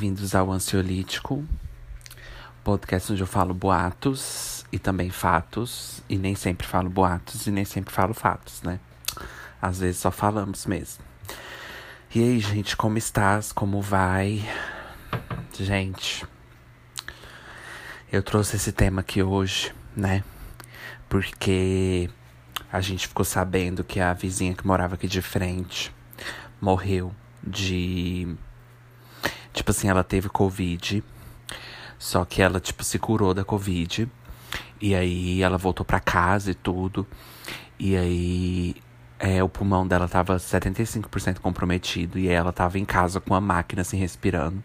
Bem-vindos ao Ansiolítico, podcast onde eu falo boatos e também fatos, e nem sempre falo boatos e nem sempre falo fatos, né? Às vezes só falamos mesmo. E aí, gente, como estás? Como vai? Gente, eu trouxe esse tema aqui hoje, né? Porque a gente ficou sabendo que a vizinha que morava aqui de frente morreu de. Tipo assim, ela teve Covid. Só que ela, tipo, se curou da Covid. E aí ela voltou pra casa e tudo. E aí é, o pulmão dela tava 75% comprometido. E ela tava em casa com a máquina, assim, respirando.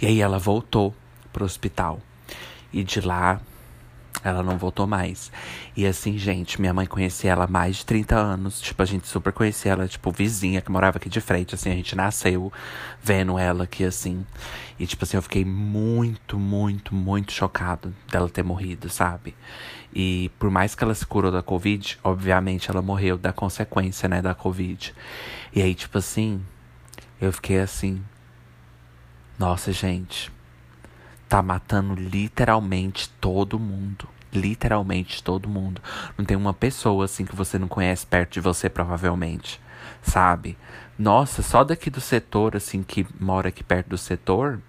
E aí ela voltou pro hospital. E de lá ela não voltou mais. E assim, gente, minha mãe conhecia ela há mais de 30 anos. Tipo, a gente super conhecia ela, tipo, vizinha que morava aqui de frente. Assim, a gente nasceu vendo ela aqui, assim. E, tipo assim, eu fiquei muito, muito, muito chocado dela ter morrido, sabe? E por mais que ela se curou da Covid, obviamente ela morreu da consequência, né, da Covid. E aí, tipo assim, eu fiquei assim. Nossa, gente tá matando literalmente todo mundo. Literalmente todo mundo. Não tem uma pessoa assim que você não conhece perto de você, provavelmente. Sabe? Nossa, só daqui do setor, assim, que mora aqui perto do setor.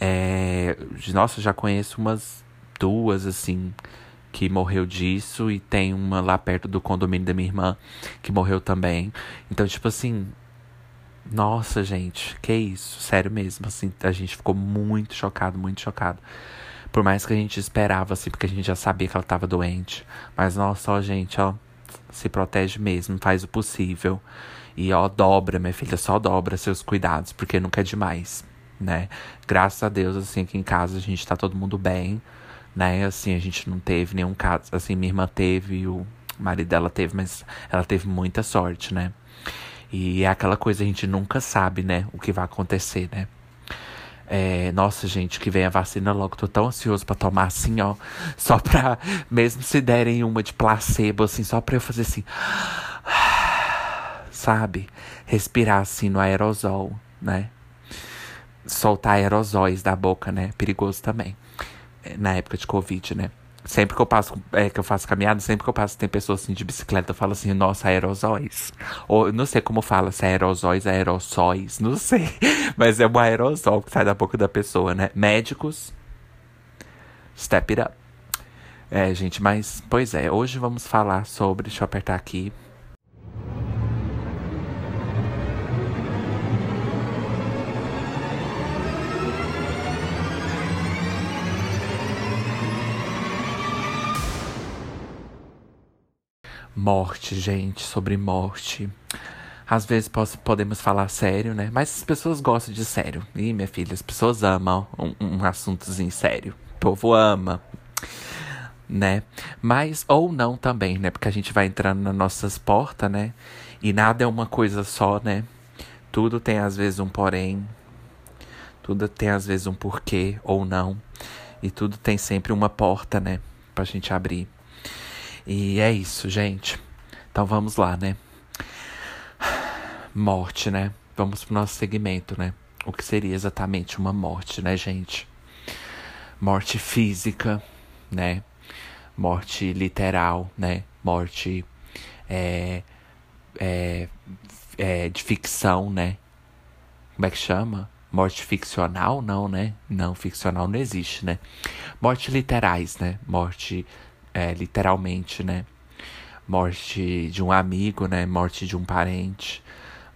É... Nossa, já conheço umas duas, assim, que morreu disso. E tem uma lá perto do condomínio da minha irmã que morreu também. Então, tipo assim, nossa, gente, que isso, sério mesmo, assim, a gente ficou muito chocado, muito chocado. Por mais que a gente esperava, assim, porque a gente já sabia que ela tava doente. Mas, nossa, ó, gente, ó, se protege mesmo, faz o possível. E, ó, dobra, minha filha, só dobra seus cuidados, porque nunca é demais, né? Graças a Deus, assim, aqui em casa a gente tá todo mundo bem, né? Assim, a gente não teve nenhum caso, assim, minha irmã teve, o marido dela teve, mas ela teve muita sorte, né? E é aquela coisa, a gente nunca sabe, né, o que vai acontecer, né? É, nossa, gente, que vem a vacina logo. Tô tão ansioso para tomar assim, ó. Só pra, mesmo se derem uma de placebo, assim, só pra eu fazer assim. Sabe? Respirar assim no aerosol, né? Soltar aerosóis da boca, né? Perigoso também. Na época de Covid, né? Sempre que eu passo, é, que eu faço caminhada, sempre que eu passo, tem pessoas assim de bicicleta, eu falo assim, nossa, aerosóis. Ou não sei como fala, se é aerosóis, aerossóis, não sei. Mas é um aerosol que sai da boca da pessoa, né? Médicos, step it up. É, gente, mas, pois é, hoje vamos falar sobre, deixa eu apertar aqui, Morte, gente, sobre morte. Às vezes posso, podemos falar sério, né? Mas as pessoas gostam de sério. Ih, minha filha, as pessoas amam um, um assuntozinho sério. O povo ama, né? Mas, ou não também, né? Porque a gente vai entrando nas nossas portas, né? E nada é uma coisa só, né? Tudo tem às vezes um porém. Tudo tem às vezes um porquê ou não. E tudo tem sempre uma porta, né? Pra gente abrir. E é isso, gente. Então vamos lá, né? Morte, né? Vamos pro nosso segmento, né? O que seria exatamente uma morte, né, gente? Morte física, né? Morte literal, né? Morte é, é, é, de ficção, né? Como é que chama? Morte ficcional? Não, né? Não, ficcional não existe, né? Morte literais, né? Morte é, literalmente, né? Morte de um amigo, né? Morte de um parente.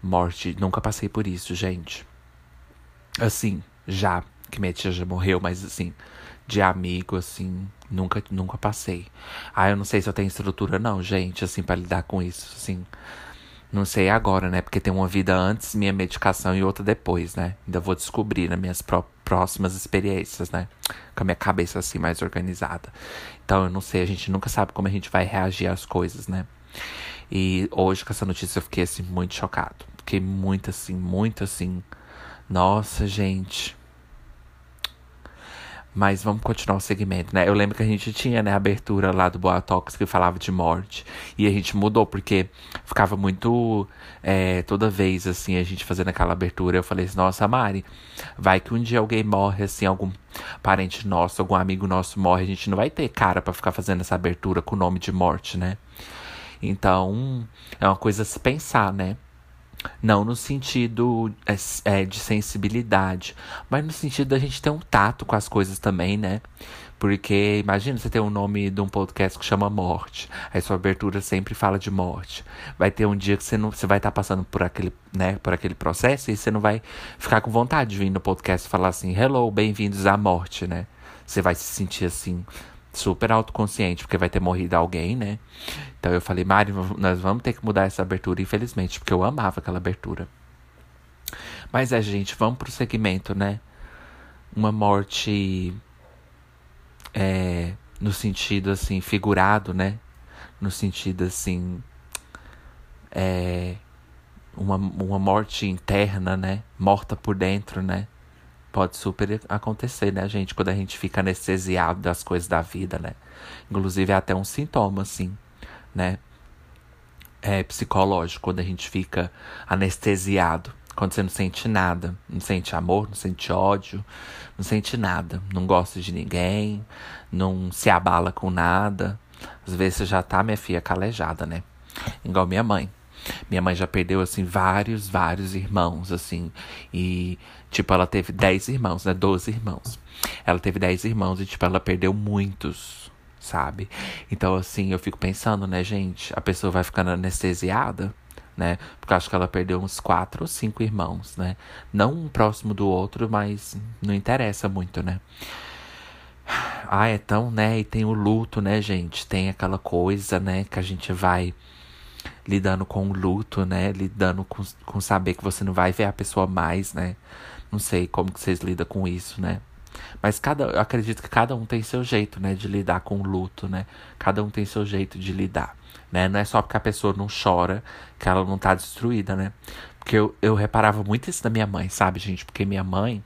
Morte. Nunca passei por isso, gente. Assim, já que minha tia já morreu, mas assim, de amigo, assim, nunca, nunca passei. Ah, eu não sei se eu tenho estrutura, não, gente, assim, para lidar com isso, assim. Não sei agora, né? Porque tem uma vida antes, minha medicação e outra depois, né? Ainda vou descobrir nas minhas pró próximas experiências, né? Com a minha cabeça assim mais organizada. Então eu não sei, a gente nunca sabe como a gente vai reagir às coisas, né? E hoje com essa notícia eu fiquei assim muito chocado. Fiquei muito assim, muito assim. Nossa, gente. Mas vamos continuar o segmento, né? Eu lembro que a gente tinha, né, a abertura lá do Boatox que falava de morte. E a gente mudou, porque ficava muito. É, toda vez, assim, a gente fazendo aquela abertura, eu falei assim, nossa, Mari, vai que um dia alguém morre, assim, algum parente nosso, algum amigo nosso morre, a gente não vai ter cara para ficar fazendo essa abertura com o nome de morte, né? Então, é uma coisa a se pensar, né? Não no sentido é, é, de sensibilidade, mas no sentido da gente ter um tato com as coisas também, né? Porque imagina você ter um nome de um podcast que chama Morte. Aí sua abertura sempre fala de morte. Vai ter um dia que você não, você vai estar tá passando por aquele, né, por aquele processo e você não vai ficar com vontade de vir no podcast falar assim: "Hello, bem-vindos à morte", né? Você vai se sentir assim super autoconsciente, porque vai ter morrido alguém, né? Então eu falei, Mari, nós vamos ter que mudar essa abertura, infelizmente, porque eu amava aquela abertura. Mas é, gente, vamos pro segmento, né? Uma morte é, no sentido assim, figurado, né? No sentido assim. É, uma, uma morte interna, né? Morta por dentro, né? Pode super acontecer, né, gente? Quando a gente fica anestesiado das coisas da vida, né? Inclusive é até um sintoma, assim, né? É psicológico, quando a gente fica anestesiado. Quando você não sente nada. Não sente amor, não sente ódio, não sente nada. Não gosta de ninguém, não se abala com nada. Às vezes você já tá, minha filha, calejada, né? Igual minha mãe. Minha mãe já perdeu, assim, vários, vários irmãos, assim. E, tipo, ela teve 10 irmãos, né? 12 irmãos. Ela teve 10 irmãos e, tipo, ela perdeu muitos, sabe? Então, assim, eu fico pensando, né, gente? A pessoa vai ficando anestesiada, né? Porque acho que ela perdeu uns quatro ou cinco irmãos, né? Não um próximo do outro, mas não interessa muito, né? Ah, é tão, né? E tem o luto, né, gente? Tem aquela coisa, né, que a gente vai lidando com o luto, né? Lidando com, com saber que você não vai ver a pessoa mais, né? Não sei como que vocês lidam com isso, né? Mas cada, eu acredito que cada um tem seu jeito, né, de lidar com o luto, né? Cada um tem seu jeito de lidar, né? Não é só porque a pessoa não chora que ela não tá destruída, né? Porque eu, eu reparava muito isso da minha mãe, sabe, gente? Porque minha mãe,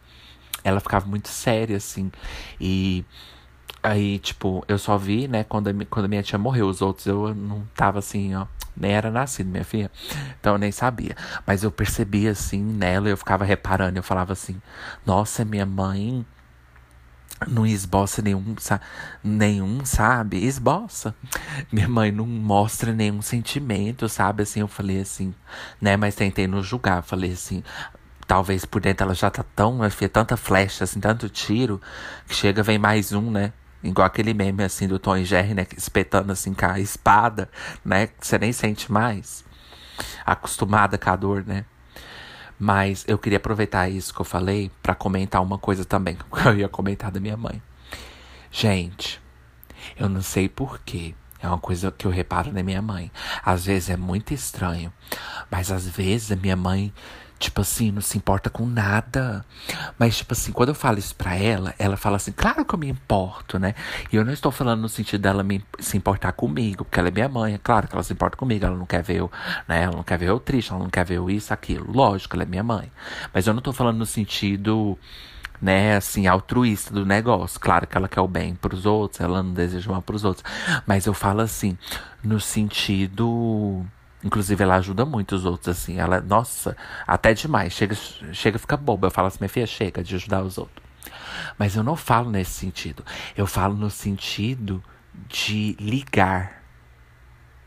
ela ficava muito séria, assim. E aí, tipo, eu só vi, né, quando a, quando a minha tia morreu. Os outros eu não tava assim, ó nem era nascido, minha filha. Então eu nem sabia. Mas eu percebia assim nela, eu ficava reparando, eu falava assim: "Nossa, minha mãe não esboça nenhum, nenhum, sabe? Esboça. Minha mãe não mostra nenhum sentimento, sabe? Assim, eu falei assim, né? Mas tentei não julgar. Falei assim, talvez por dentro ela já tá tão, minha filha, tanta flecha, assim, tanto tiro, que chega, vem mais um, né? Igual aquele meme assim do Tom e Jerry, né? Espetando assim com a espada, né? Que você nem sente mais. Acostumada com a dor, né? Mas eu queria aproveitar isso que eu falei para comentar uma coisa também. Que eu ia comentar da minha mãe. Gente, eu não sei porquê. É uma coisa que eu reparo na minha mãe. Às vezes é muito estranho. Mas às vezes a minha mãe Tipo assim, não se importa com nada. Mas, tipo assim, quando eu falo isso pra ela, ela fala assim, claro que eu me importo, né? E eu não estou falando no sentido dela me, se importar comigo, porque ela é minha mãe, é claro que ela se importa comigo, ela não quer ver eu, né? Ela não quer ver eu triste, ela não quer ver eu isso, aquilo. Lógico, ela é minha mãe. Mas eu não tô falando no sentido né, assim, altruísta do negócio. Claro que ela quer o bem para os outros, ela não deseja mal para os outros, mas eu falo assim, no sentido Inclusive, ela ajuda muito os outros, assim. Ela, nossa, até demais. Chega, chega fica boba. Eu falo assim, minha filha, chega de ajudar os outros. Mas eu não falo nesse sentido. Eu falo no sentido de ligar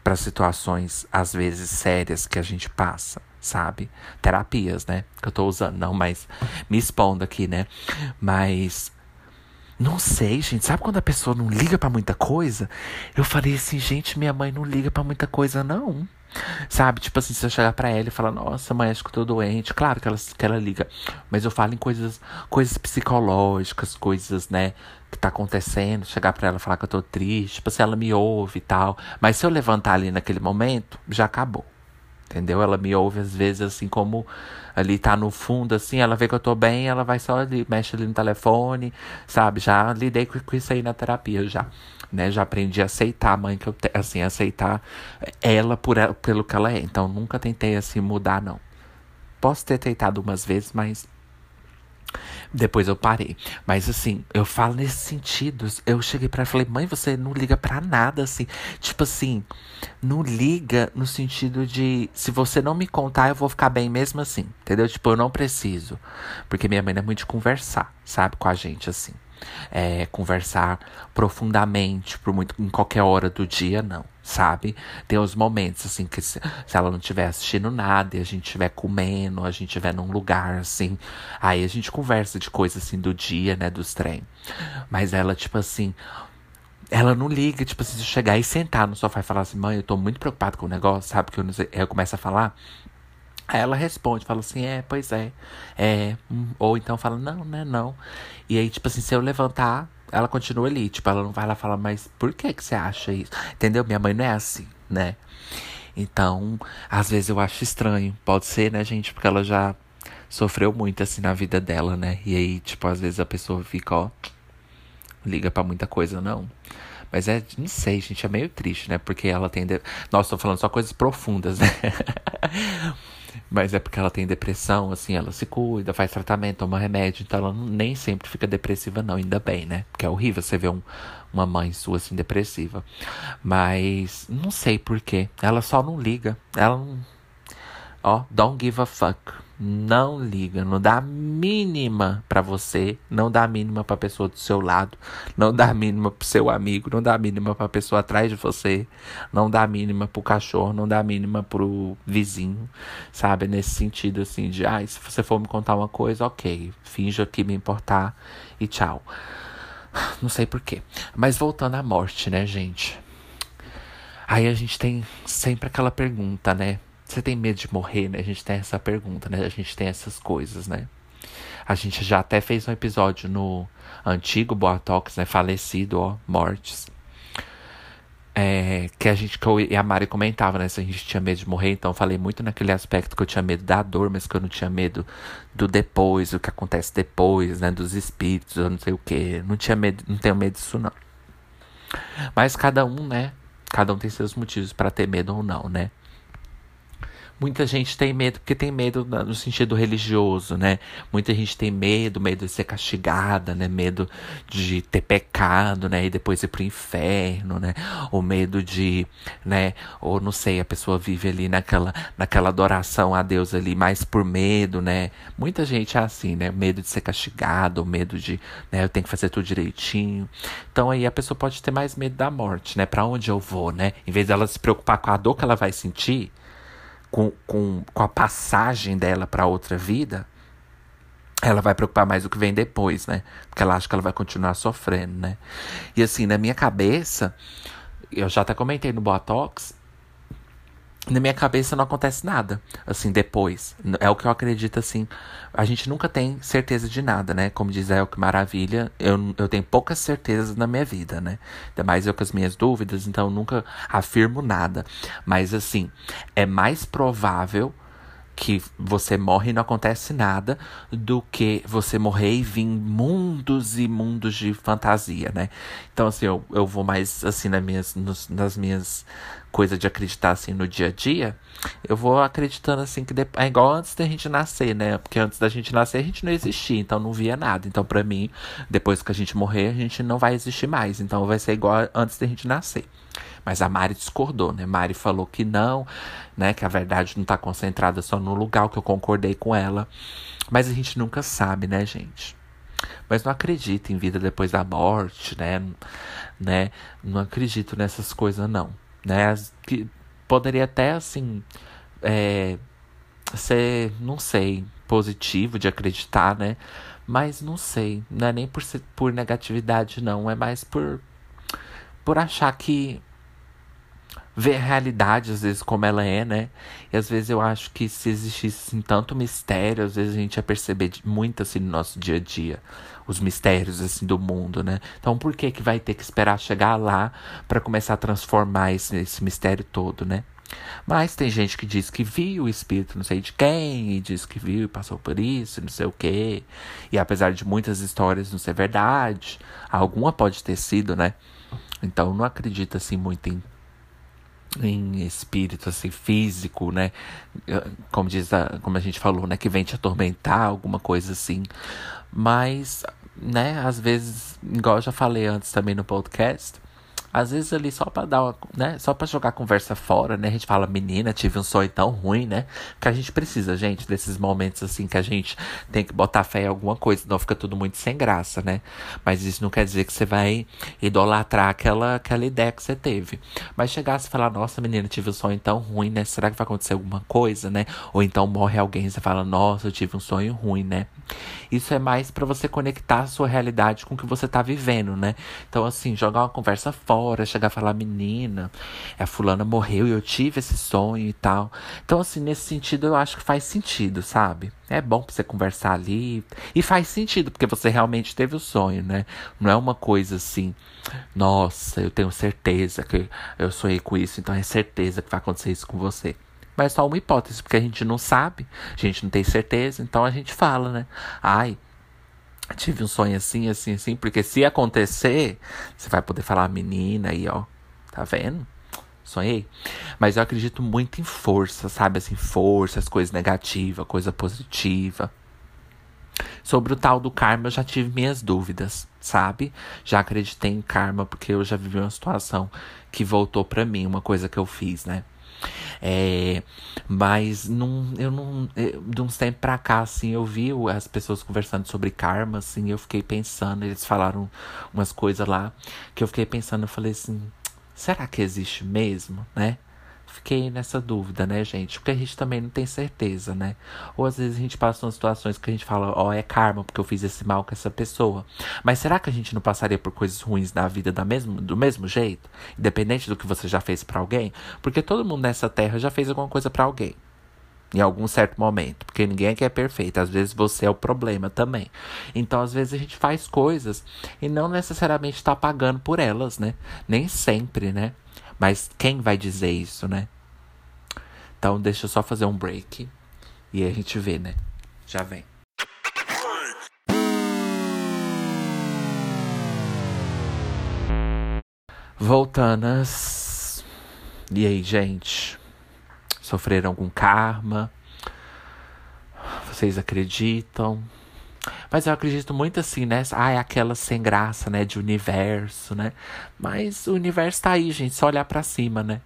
para situações, às vezes, sérias que a gente passa, sabe? Terapias, né? Que eu tô usando, não, mas me expondo aqui, né? Mas. Não sei, gente. Sabe quando a pessoa não liga para muita coisa? Eu falei assim, gente, minha mãe não liga para muita coisa, não. Sabe? Tipo assim, se eu chegar pra ela e falar, nossa, mãe, acho que eu tô doente. Claro que ela, que ela liga. Mas eu falo em coisas, coisas psicológicas, coisas, né, que tá acontecendo. Chegar pra ela e falar que eu tô triste. Tipo, se ela me ouve e tal. Mas se eu levantar ali naquele momento, já acabou. Entendeu? Ela me ouve às vezes assim como ali tá no fundo, assim, ela vê que eu tô bem, ela vai só ali, mexe ali no telefone, sabe? Já lidei com, com isso aí na terapia já né? Já aprendi a aceitar a mãe que eu tenho, assim, aceitar ela por ela, pelo que ela é. Então nunca tentei assim mudar, não. Posso ter tentado umas vezes, mas Depois eu parei. Mas assim, eu falo nesses sentidos. Eu cheguei pra ela e falei, mãe, você não liga pra nada, assim. Tipo assim, não liga no sentido de se você não me contar, eu vou ficar bem mesmo assim. Entendeu? Tipo, eu não preciso. Porque minha mãe não é muito de conversar, sabe, com a gente, assim é, conversar profundamente por muito, em qualquer hora do dia, não, sabe? Tem os momentos, assim, que se, se ela não estiver assistindo nada e a gente estiver comendo, a gente estiver num lugar, assim, aí a gente conversa de coisas, assim, do dia, né, dos trem. Mas ela, tipo assim, ela não liga, tipo assim, se chegar e sentar no sofá e falar assim, mãe, eu tô muito preocupado com o negócio, sabe? Que eu sei. Eu começo a falar. Aí ela responde, fala assim, é, pois é. É. Hum. Ou então fala, não, né, não. E aí, tipo assim, se eu levantar, ela continua ali. Tipo, ela não vai lá falar, mas por que que você acha isso? Entendeu? Minha mãe não é assim, né? Então, às vezes eu acho estranho. Pode ser, né, gente? Porque ela já sofreu muito, assim, na vida dela, né? E aí, tipo, às vezes a pessoa fica, ó. Liga para muita coisa, não. Mas é, não sei, gente, é meio triste, né? Porque ela tem. De... Nossa, tô falando só coisas profundas, né? Mas é porque ela tem depressão, assim, ela se cuida, faz tratamento, toma remédio, então ela nem sempre fica depressiva, não, ainda bem, né? Porque é horrível você ver um, uma mãe sua assim depressiva. Mas não sei porquê. Ela só não liga. Ela não. Ó, don't give a fuck não liga, não dá a mínima para você, não dá a mínima para pessoa do seu lado, não dá a mínima pro seu amigo, não dá a mínima para pessoa atrás de você, não dá a mínima pro cachorro, não dá a mínima pro vizinho, sabe? Nesse sentido assim de, ah, se você for me contar uma coisa, OK, finja que me importar e tchau. Não sei porquê. Mas voltando à morte, né, gente? Aí a gente tem sempre aquela pergunta, né? Você tem medo de morrer, né? A gente tem essa pergunta, né? A gente tem essas coisas, né? A gente já até fez um episódio no antigo Boatox, né? Falecido, ó, mortes. É, que a gente, que eu e a Mari comentava, né? Se a gente tinha medo de morrer, então eu falei muito naquele aspecto que eu tinha medo da dor, mas que eu não tinha medo do depois, o que acontece depois, né? Dos espíritos, eu não sei o que. Não tinha medo, não tenho medo disso, não. Mas cada um, né? Cada um tem seus motivos para ter medo ou não, né? Muita gente tem medo porque tem medo no sentido religioso, né? Muita gente tem medo, medo de ser castigada, né? Medo de ter pecado, né? E depois ir pro inferno, né? Ou medo de, né? Ou não sei, a pessoa vive ali naquela, naquela adoração a Deus ali, mais por medo, né? Muita gente é assim, né? Medo de ser castigado, medo de, né? Eu tenho que fazer tudo direitinho. Então aí a pessoa pode ter mais medo da morte, né? Para onde eu vou, né? Em vez dela se preocupar com a dor que ela vai sentir, com, com, com a passagem dela para outra vida, ela vai preocupar mais o que vem depois, né? Porque ela acha que ela vai continuar sofrendo, né? E assim, na minha cabeça, eu já até comentei no Botox, na minha cabeça não acontece nada, assim, depois. É o que eu acredito, assim. A gente nunca tem certeza de nada, né? Como diz El, que maravilha. Eu, eu tenho poucas certezas na minha vida, né? Ainda mais eu com as minhas dúvidas, então eu nunca afirmo nada. Mas, assim, é mais provável que você morre e não acontece nada do que você morrer e vir mundos e mundos de fantasia, né? Então, assim, eu, eu vou mais, assim, nas minhas, nos, nas minhas coisas de acreditar, assim, no dia a dia. Eu vou acreditando, assim, que é igual antes da gente nascer, né? Porque antes da gente nascer, a gente não existia, então não via nada. Então, para mim, depois que a gente morrer, a gente não vai existir mais. Então, vai ser igual antes da gente nascer. Mas a Mari discordou, né? Mari falou que não, né? Que a verdade não tá concentrada só no lugar, que eu concordei com ela. Mas a gente nunca sabe, né, gente? Mas não acredito em vida depois da morte, né? né? Não acredito nessas coisas, não. Né? Que poderia até, assim, é, ser, não sei, positivo de acreditar, né? Mas não sei. Não é nem por, por negatividade, não. É mais por, por achar que ver a realidade, às vezes, como ela é, né? E às vezes eu acho que se existisse assim, tanto mistério, às vezes a gente ia perceber muito assim no nosso dia a dia. Os mistérios assim do mundo, né? Então por que que vai ter que esperar chegar lá para começar a transformar esse, esse mistério todo, né? Mas tem gente que diz que viu o espírito não sei de quem, e diz que viu e passou por isso, não sei o quê. E apesar de muitas histórias não ser verdade, alguma pode ter sido, né? Então não acredito assim muito em em espírito assim físico, né? Como diz a, como a gente falou, né, que vem te atormentar, alguma coisa assim. Mas, né, às vezes, igual eu já falei antes também no podcast, às vezes ali só pra dar uma, né? Só pra jogar conversa fora, né? A gente fala, menina, tive um sonho tão ruim, né? Que a gente precisa, gente, desses momentos assim que a gente tem que botar fé em alguma coisa, senão fica tudo muito sem graça, né? Mas isso não quer dizer que você vai idolatrar aquela, aquela ideia que você teve. Mas chegar e falar, nossa, menina, tive um sonho tão ruim, né? Será que vai acontecer alguma coisa, né? Ou então morre alguém e você fala, nossa, eu tive um sonho ruim, né? Isso é mais para você conectar a sua realidade com o que você tá vivendo, né? Então, assim, jogar uma conversa fora, chegar a falar, menina, a fulana morreu e eu tive esse sonho e tal. Então, assim, nesse sentido, eu acho que faz sentido, sabe? É bom pra você conversar ali. E faz sentido, porque você realmente teve o sonho, né? Não é uma coisa assim, nossa, eu tenho certeza que eu sonhei com isso, então é certeza que vai acontecer isso com você. Mas é só uma hipótese, porque a gente não sabe, a gente não tem certeza, então a gente fala, né? Ai, tive um sonho assim, assim, assim, porque se acontecer, você vai poder falar, menina aí, ó, tá vendo? Sonhei. Mas eu acredito muito em força, sabe? Assim, forças, coisa negativa, coisa positiva. Sobre o tal do karma, eu já tive minhas dúvidas, sabe? Já acreditei em karma porque eu já vivi uma situação que voltou para mim, uma coisa que eu fiz, né? É, mas não, eu não. De uns tempos pra cá, assim, eu vi as pessoas conversando sobre karma, assim, eu fiquei pensando, eles falaram umas coisas lá que eu fiquei pensando, eu falei assim, será que existe mesmo, né? Fiquei nessa dúvida, né, gente? Porque a gente também não tem certeza, né? Ou às vezes a gente passa em situações que a gente fala, ó, oh, é karma porque eu fiz esse mal com essa pessoa. Mas será que a gente não passaria por coisas ruins na vida da mesmo, do mesmo jeito? Independente do que você já fez para alguém? Porque todo mundo nessa terra já fez alguma coisa para alguém. Em algum certo momento. Porque ninguém aqui é perfeito. Às vezes você é o problema também. Então, às vezes, a gente faz coisas e não necessariamente está pagando por elas, né? Nem sempre, né? Mas quem vai dizer isso, né? Então deixa eu só fazer um break e a gente vê, né? Já vem. Voltanas. E aí, gente? Sofreram algum karma? Vocês acreditam? Mas eu acredito muito assim, né? Ah, é aquela sem graça, né? De universo, né? Mas o universo tá aí, gente. Só olhar para cima, né?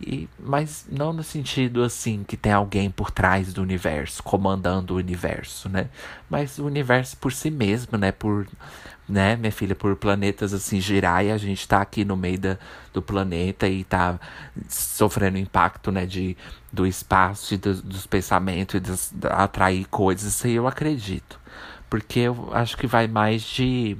E, mas não no sentido assim que tem alguém por trás do universo, comandando o universo, né? Mas o universo por si mesmo, né? Por, né, minha filha, por planetas assim girar e a gente tá aqui no meio da, do planeta e tá sofrendo impacto, né? De, do espaço e do, dos pensamentos e dos, atrair coisas. Isso aí eu acredito. Porque eu acho que vai mais de.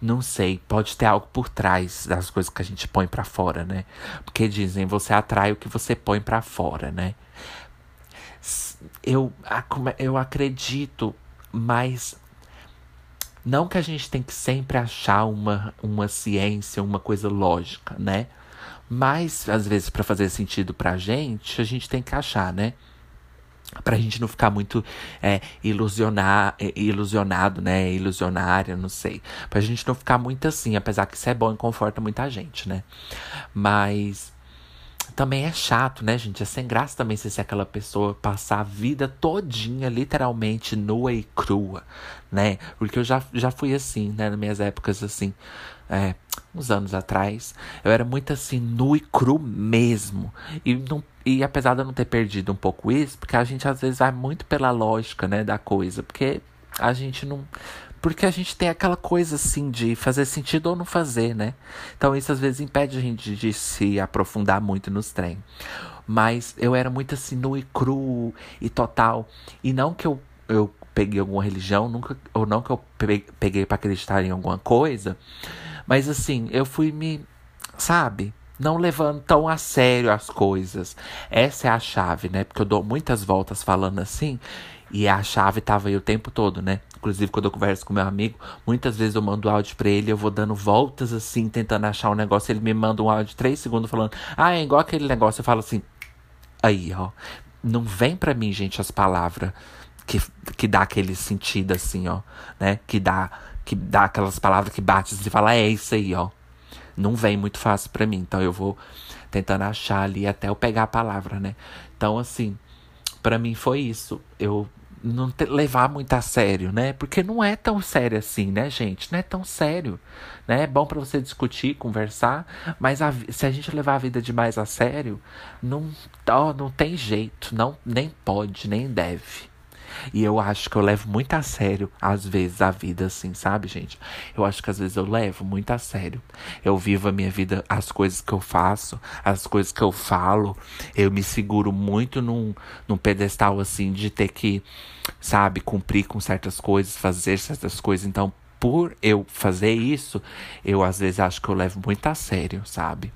Não sei, pode ter algo por trás das coisas que a gente põe para fora, né? Porque dizem, você atrai o que você põe para fora, né? Eu, eu acredito, mas não que a gente tem que sempre achar uma, uma ciência, uma coisa lógica, né? Mas, às vezes, para fazer sentido pra gente, a gente tem que achar, né? Pra gente não ficar muito é, ilusionar, é, ilusionado, né? Ilusionária, não sei. Pra gente não ficar muito assim, apesar que isso é bom e conforta muita gente, né? Mas também é chato, né, gente? É sem graça também se ser aquela pessoa passar a vida todinha, literalmente, nua e crua, né? Porque eu já, já fui assim, né? Nas minhas épocas, assim, é, uns anos atrás, eu era muito assim, nu e cru mesmo. E, não, e apesar de eu não ter perdido um pouco isso, porque a gente às vezes vai muito pela lógica, né, da coisa. Porque a gente não porque a gente tem aquela coisa assim de fazer sentido ou não fazer, né? Então isso às vezes impede a gente de se aprofundar muito nos trem. Mas eu era muito assim, nu e cru e total. E não que eu, eu peguei alguma religião, nunca, ou não que eu peguei para acreditar em alguma coisa. Mas assim, eu fui me. Sabe? não levando tão a sério as coisas. Essa é a chave, né? Porque eu dou muitas voltas falando assim e a chave tava aí o tempo todo, né? Inclusive, quando eu converso com meu amigo, muitas vezes eu mando áudio pra ele, eu vou dando voltas assim, tentando achar um negócio. Ele me manda um áudio de três segundos falando, ah, é igual aquele negócio. Eu falo assim, aí, ó. Não vem pra mim, gente, as palavras que, que dá aquele sentido assim, ó, né? Que dá, que dá aquelas palavras que bate e fala, é isso aí, ó. Não vem muito fácil pra mim. Então eu vou tentando achar ali até eu pegar a palavra, né? Então, assim, para mim foi isso. Eu não te, levar muito a sério, né? Porque não é tão sério assim, né, gente? Não é tão sério, né? É bom para você discutir, conversar, mas a, se a gente levar a vida demais a sério, não, ó, não tem jeito, não nem pode, nem deve. E eu acho que eu levo muito a sério, às vezes, a vida, assim, sabe, gente? Eu acho que às vezes eu levo muito a sério. Eu vivo a minha vida, as coisas que eu faço, as coisas que eu falo. Eu me seguro muito num, num pedestal, assim, de ter que, sabe, cumprir com certas coisas, fazer certas coisas. Então, por eu fazer isso, eu às vezes acho que eu levo muito a sério, sabe?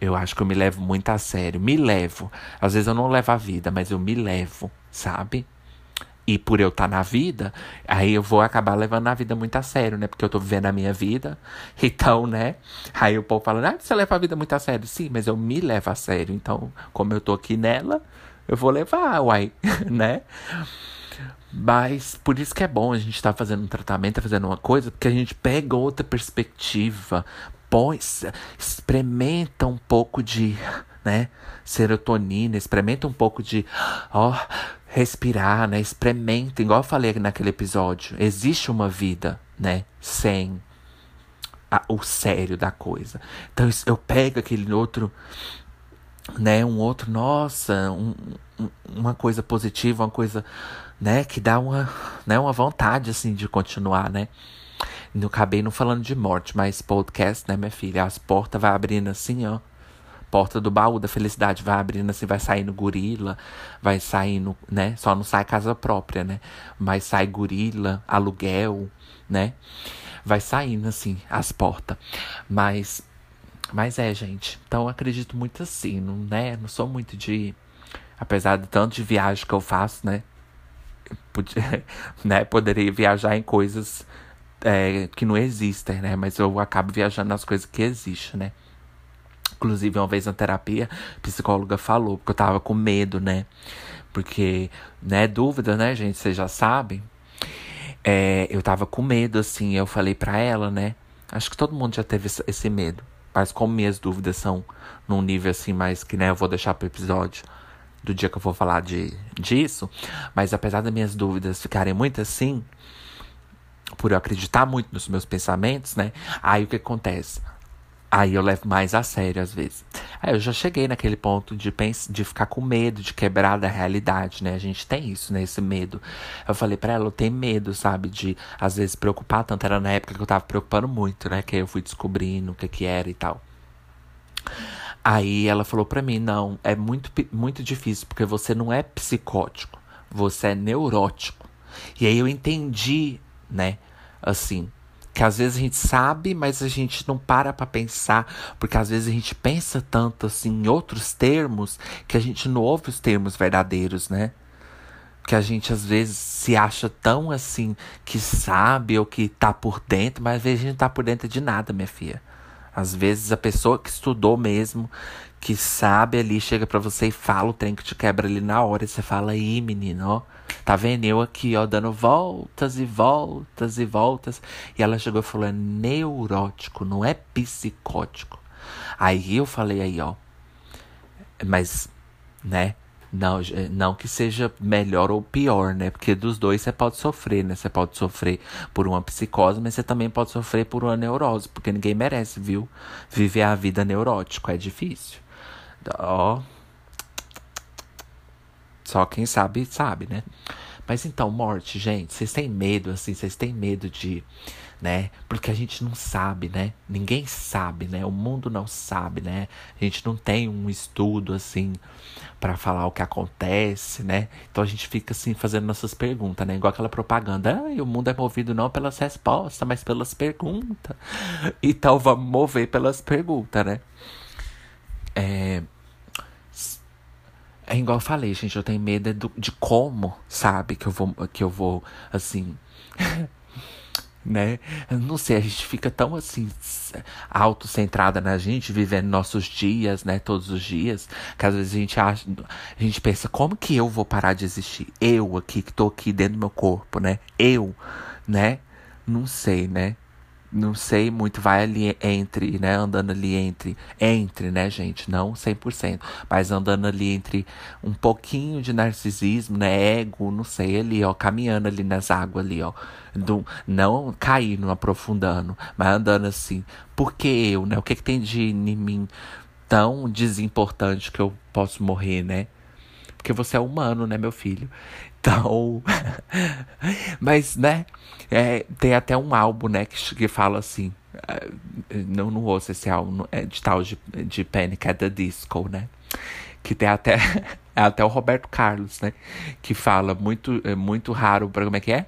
Eu acho que eu me levo muito a sério. Me levo. Às vezes eu não levo a vida, mas eu me levo, sabe? E por eu estar tá na vida, aí eu vou acabar levando a vida muito a sério, né? Porque eu tô vivendo a minha vida. Então, né? Aí o povo fala, ah, você leva a vida muito a sério. Sim, mas eu me levo a sério. Então, como eu tô aqui nela, eu vou levar, uai, né? Mas por isso que é bom a gente estar tá fazendo um tratamento, tá fazendo uma coisa, porque a gente pega outra perspectiva, põe, experimenta um pouco de, né, serotonina, experimenta um pouco de, ó, respirar, né? Experimenta, igual eu falei naquele episódio. Existe uma vida, né? Sem a, o sério da coisa. Então eu pego aquele outro, né? Um outro, nossa, um, um, uma coisa positiva, uma coisa, né? Que dá uma, né? Uma vontade, assim, de continuar, né? Não acabei não falando de morte, mas podcast, né, minha filha? As portas vai abrindo assim, ó porta do baú da felicidade vai abrindo assim, vai saindo gorila, vai saindo, né? Só não sai casa própria, né? Mas sai gorila, aluguel, né? Vai saindo assim as portas. Mas mas é, gente. Então acredito muito assim, não, né? Não sou muito de apesar de tanto de viagem que eu faço, né? Podia, né? Poderia viajar em coisas é, que não existem, né? Mas eu acabo viajando nas coisas que existem, né? Inclusive, uma vez na terapia, a psicóloga falou, porque eu tava com medo, né? Porque, né, dúvida, né, gente? Vocês já sabem. É, eu tava com medo, assim, eu falei pra ela, né? Acho que todo mundo já teve esse medo. Mas como minhas dúvidas são num nível assim, mais que, né, eu vou deixar pro episódio do dia que eu vou falar de, disso. Mas apesar das minhas dúvidas ficarem muito assim, por eu acreditar muito nos meus pensamentos, né? Aí o que acontece? Aí eu levo mais a sério às vezes. Aí eu já cheguei naquele ponto de, de ficar com medo de quebrar da realidade, né? A gente tem isso, né? Esse medo. Eu falei pra ela, eu tenho medo, sabe? De às vezes preocupar tanto. Era na época que eu tava preocupando muito, né? Que aí eu fui descobrindo o que que era e tal. Aí ela falou pra mim, não, é muito, muito difícil, porque você não é psicótico, você é neurótico. E aí eu entendi, né? Assim, que às vezes a gente sabe, mas a gente não para para pensar, porque às vezes a gente pensa tanto assim em outros termos que a gente não ouve os termos verdadeiros, né? Que a gente às vezes se acha tão assim que sabe ou que tá por dentro, mas às vezes a gente não tá por dentro de nada, minha filha. Às vezes a pessoa que estudou mesmo, que sabe ali, chega para você e fala o trem que te quebra ali na hora. E você fala, aí, menino, ó. Tá vendo? Eu aqui, ó, dando voltas e voltas e voltas. E ela chegou e falou: é neurótico, não é psicótico. Aí eu falei aí, ó. Mas, né? Não, não que seja melhor ou pior, né? Porque dos dois você pode sofrer, né? Você pode sofrer por uma psicose, mas você também pode sofrer por uma neurose, porque ninguém merece, viu? Viver a vida neurótico é difícil. Ó. Só quem sabe, sabe, né? Mas então, morte, gente, vocês têm medo, assim, vocês têm medo de, né? Porque a gente não sabe, né? Ninguém sabe, né? O mundo não sabe, né? A gente não tem um estudo, assim, para falar o que acontece, né? Então a gente fica, assim, fazendo nossas perguntas, né? Igual aquela propaganda, ah, o mundo é movido não pelas respostas, mas pelas perguntas. Então vamos mover pelas perguntas, né? É, é igual eu falei, gente, eu tenho medo do, de como, sabe, que eu vou, que eu vou, assim, né? Não sei, a gente fica tão, assim, autocentrada na gente, vivendo nossos dias, né, todos os dias, que às vezes a gente acha, a gente pensa, como que eu vou parar de existir? Eu aqui, que tô aqui dentro do meu corpo, né? Eu, né? Não sei, né? Não sei muito, vai ali entre, né? Andando ali entre, entre, né, gente? Não 100%, mas andando ali entre um pouquinho de narcisismo, né? Ego, não sei, ali, ó, caminhando ali nas águas ali, ó. Do, não caindo, aprofundando, mas andando assim. Por que eu, né? O que, que tem de em mim tão desimportante que eu posso morrer, né? Porque você é humano, né, meu filho? Então. Mas, né? É, tem até um álbum, né, que, que fala assim. É, não, não ouço esse álbum, é de tal de, de Panic at the Disco, né? Que tem até, é até o Roberto Carlos, né? Que fala muito, é muito raro para como é que é?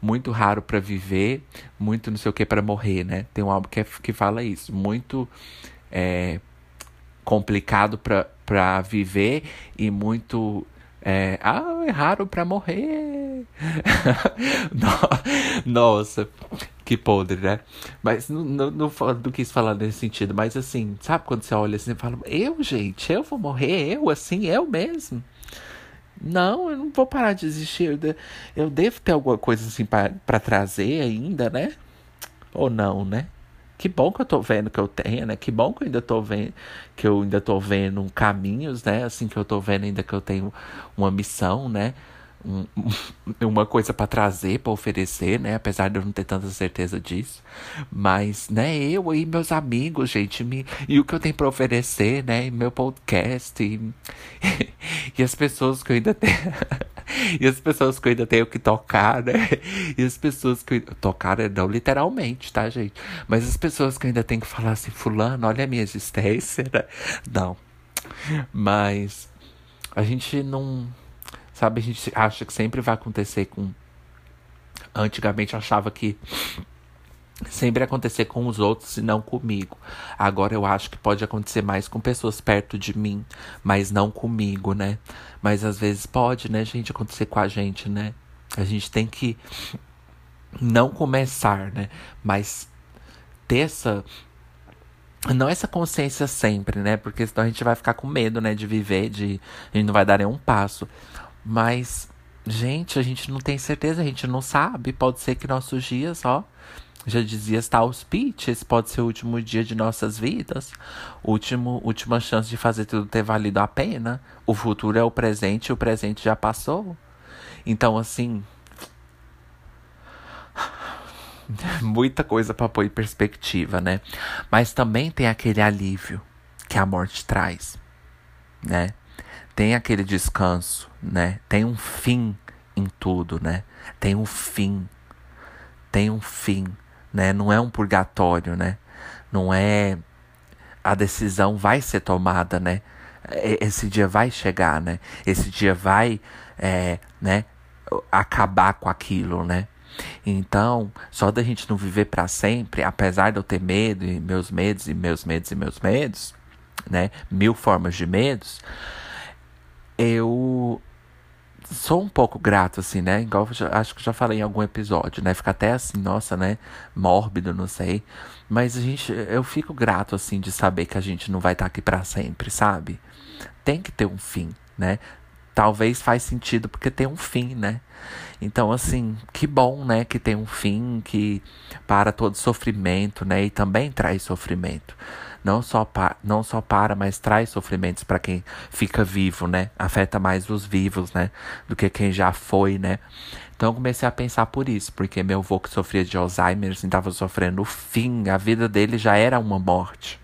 Muito raro para viver, muito não sei o que para morrer, né? Tem um álbum que, é, que fala isso. Muito é, complicado para viver e muito é, ah, é raro pra morrer. Nossa, que podre, né? Mas não, não, não, não, quis falar nesse sentido. Mas assim, sabe quando você olha assim e fala, eu, gente, eu vou morrer, eu assim, eu mesmo. Não, eu não vou parar de existir. Eu, eu devo ter alguma coisa assim para trazer ainda, né? Ou não, né? Que bom que eu tô vendo que eu tenho, né? Que bom que eu ainda tô vendo, que eu ainda tô vendo caminhos, né? Assim que eu tô vendo ainda que eu tenho uma missão, né? Um, uma coisa para trazer, para oferecer, né? Apesar de eu não ter tanta certeza disso. Mas, né, eu e meus amigos, gente, me, e o que eu tenho para oferecer, né? E meu podcast e, e as pessoas que eu ainda tenho. e as pessoas que eu ainda tenho que tocar, né? E as pessoas que eu... tocar é não literalmente, tá, gente? Mas as pessoas que eu ainda tenho que falar assim, fulano, olha a minha existência, né? Não. Mas a gente não, sabe, a gente acha que sempre vai acontecer com antigamente achava que sempre acontecer com os outros e não comigo. Agora eu acho que pode acontecer mais com pessoas perto de mim, mas não comigo, né? Mas às vezes pode, né, gente, acontecer com a gente, né? A gente tem que não começar, né? Mas ter essa não essa consciência sempre, né? Porque senão a gente vai ficar com medo, né, de viver, de a gente não vai dar nenhum passo. Mas gente, a gente não tem certeza, a gente não sabe, pode ser que nossos dias, ó, já dizia Tal Speech, esse pode ser o último dia de nossas vidas, último, última chance de fazer tudo ter valido a pena. O futuro é o presente, o presente já passou. Então, assim, muita coisa para pôr em perspectiva, né? Mas também tem aquele alívio que a morte traz, né? Tem aquele descanso, né? Tem um fim em tudo, né? Tem um fim. Tem um fim né? Não é um purgatório, né? Não é a decisão vai ser tomada, né? Esse dia vai chegar, né? Esse dia vai, é, né? Acabar com aquilo, né? Então, só da gente não viver para sempre, apesar de eu ter medo e meus medos e meus medos e meus medos, né? Mil formas de medos, eu sou um pouco grato, assim, né? Igual já, acho que já falei em algum episódio, né? Fica até assim, nossa, né? Mórbido, não sei. Mas a gente, eu fico grato, assim, de saber que a gente não vai estar tá aqui para sempre, sabe? Tem que ter um fim, né? Talvez faz sentido porque tem um fim, né? Então, assim, que bom, né? Que tem um fim que para todo sofrimento, né? E também traz sofrimento não só, não só para, mas traz sofrimentos para quem fica vivo, né? Afeta mais os vivos, né? Do que quem já foi, né? Então eu comecei a pensar por isso, porque meu avô que sofria de Alzheimer estava assim, sofrendo o fim, a vida dele já era uma morte.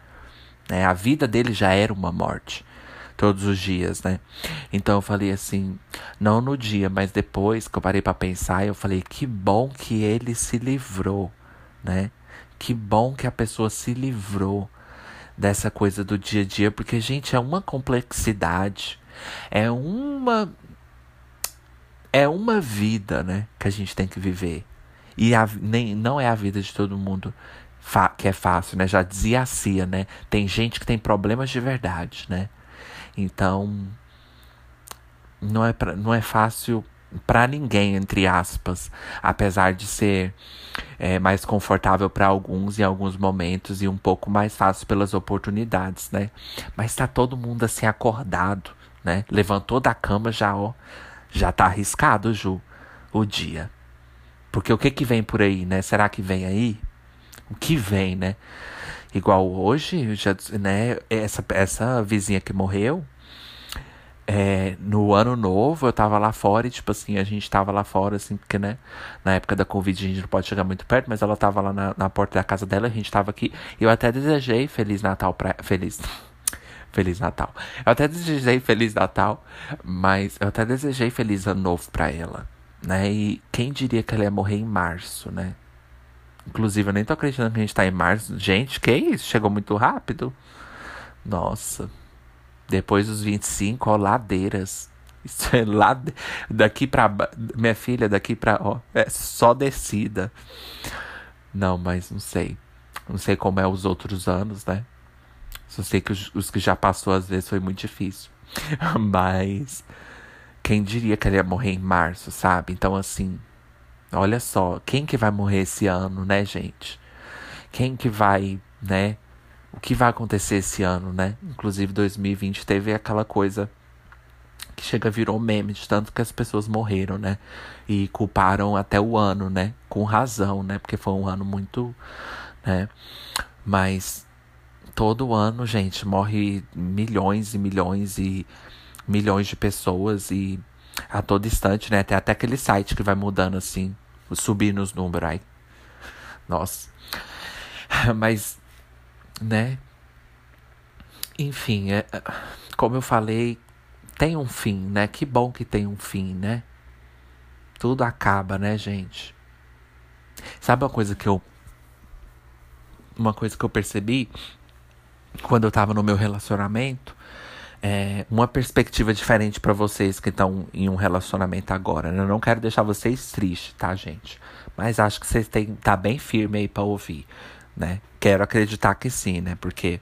Né? A vida dele já era uma morte. Todos os dias, né? Então eu falei assim, não no dia, mas depois que eu parei para pensar, eu falei, que bom que ele se livrou, né? Que bom que a pessoa se livrou dessa coisa do dia a dia, porque, gente, é uma complexidade, é uma. É uma vida, né, que a gente tem que viver. E a, nem, não é a vida de todo mundo que é fácil, né? Já dizia a Cia, né? Tem gente que tem problemas de verdade, né? Então, não é, pra, não é fácil para ninguém, entre aspas, apesar de ser é, mais confortável para alguns em alguns momentos e um pouco mais fácil pelas oportunidades, né? Mas tá todo mundo assim acordado, né? Levantou da cama já, ó, já tá arriscado, Ju, o dia. Porque o que que vem por aí, né? Será que vem aí? o que vem, né? Igual hoje, já, né, essa, essa vizinha que morreu, é, no ano novo eu tava lá fora e, tipo assim, a gente tava lá fora, assim, porque, né, na época da Covid a gente não pode chegar muito perto, mas ela tava lá na, na porta da casa dela, a gente tava aqui. E eu até desejei Feliz Natal pra. Feliz. Feliz Natal. Eu até desejei Feliz Natal, mas eu até desejei Feliz Ano Novo pra ela, né? E quem diria que ela ia morrer em março, né? Inclusive, eu nem tô acreditando que a gente tá em março. Gente, que isso? Chegou muito rápido. Nossa. Depois dos 25, ó, ladeiras. Isso é lá daqui pra minha filha, daqui pra ó, é só descida. Não, mas não sei. Não sei como é os outros anos, né? Só sei que os, os que já passou às vezes foi muito difícil. mas quem diria que ele ia morrer em março, sabe? Então assim, Olha só, quem que vai morrer esse ano, né, gente? Quem que vai, né? O que vai acontecer esse ano, né? Inclusive 2020 teve aquela coisa que chega virou meme de tanto que as pessoas morreram, né? E culparam até o ano, né? Com razão, né? Porque foi um ano muito, né? Mas todo ano, gente, morre milhões e milhões e milhões de pessoas e a todo instante, né? Tem até aquele site que vai mudando assim, subindo os números aí. Nossa. Mas, né? Enfim, é, como eu falei, tem um fim, né? Que bom que tem um fim, né? Tudo acaba, né, gente? Sabe uma coisa que eu. Uma coisa que eu percebi quando eu tava no meu relacionamento? é, uma perspectiva diferente para vocês que estão em um relacionamento agora. Né? Eu não quero deixar vocês tristes, tá, gente? Mas acho que vocês têm tá bem firme aí para ouvir, né? Quero acreditar que sim, né? Porque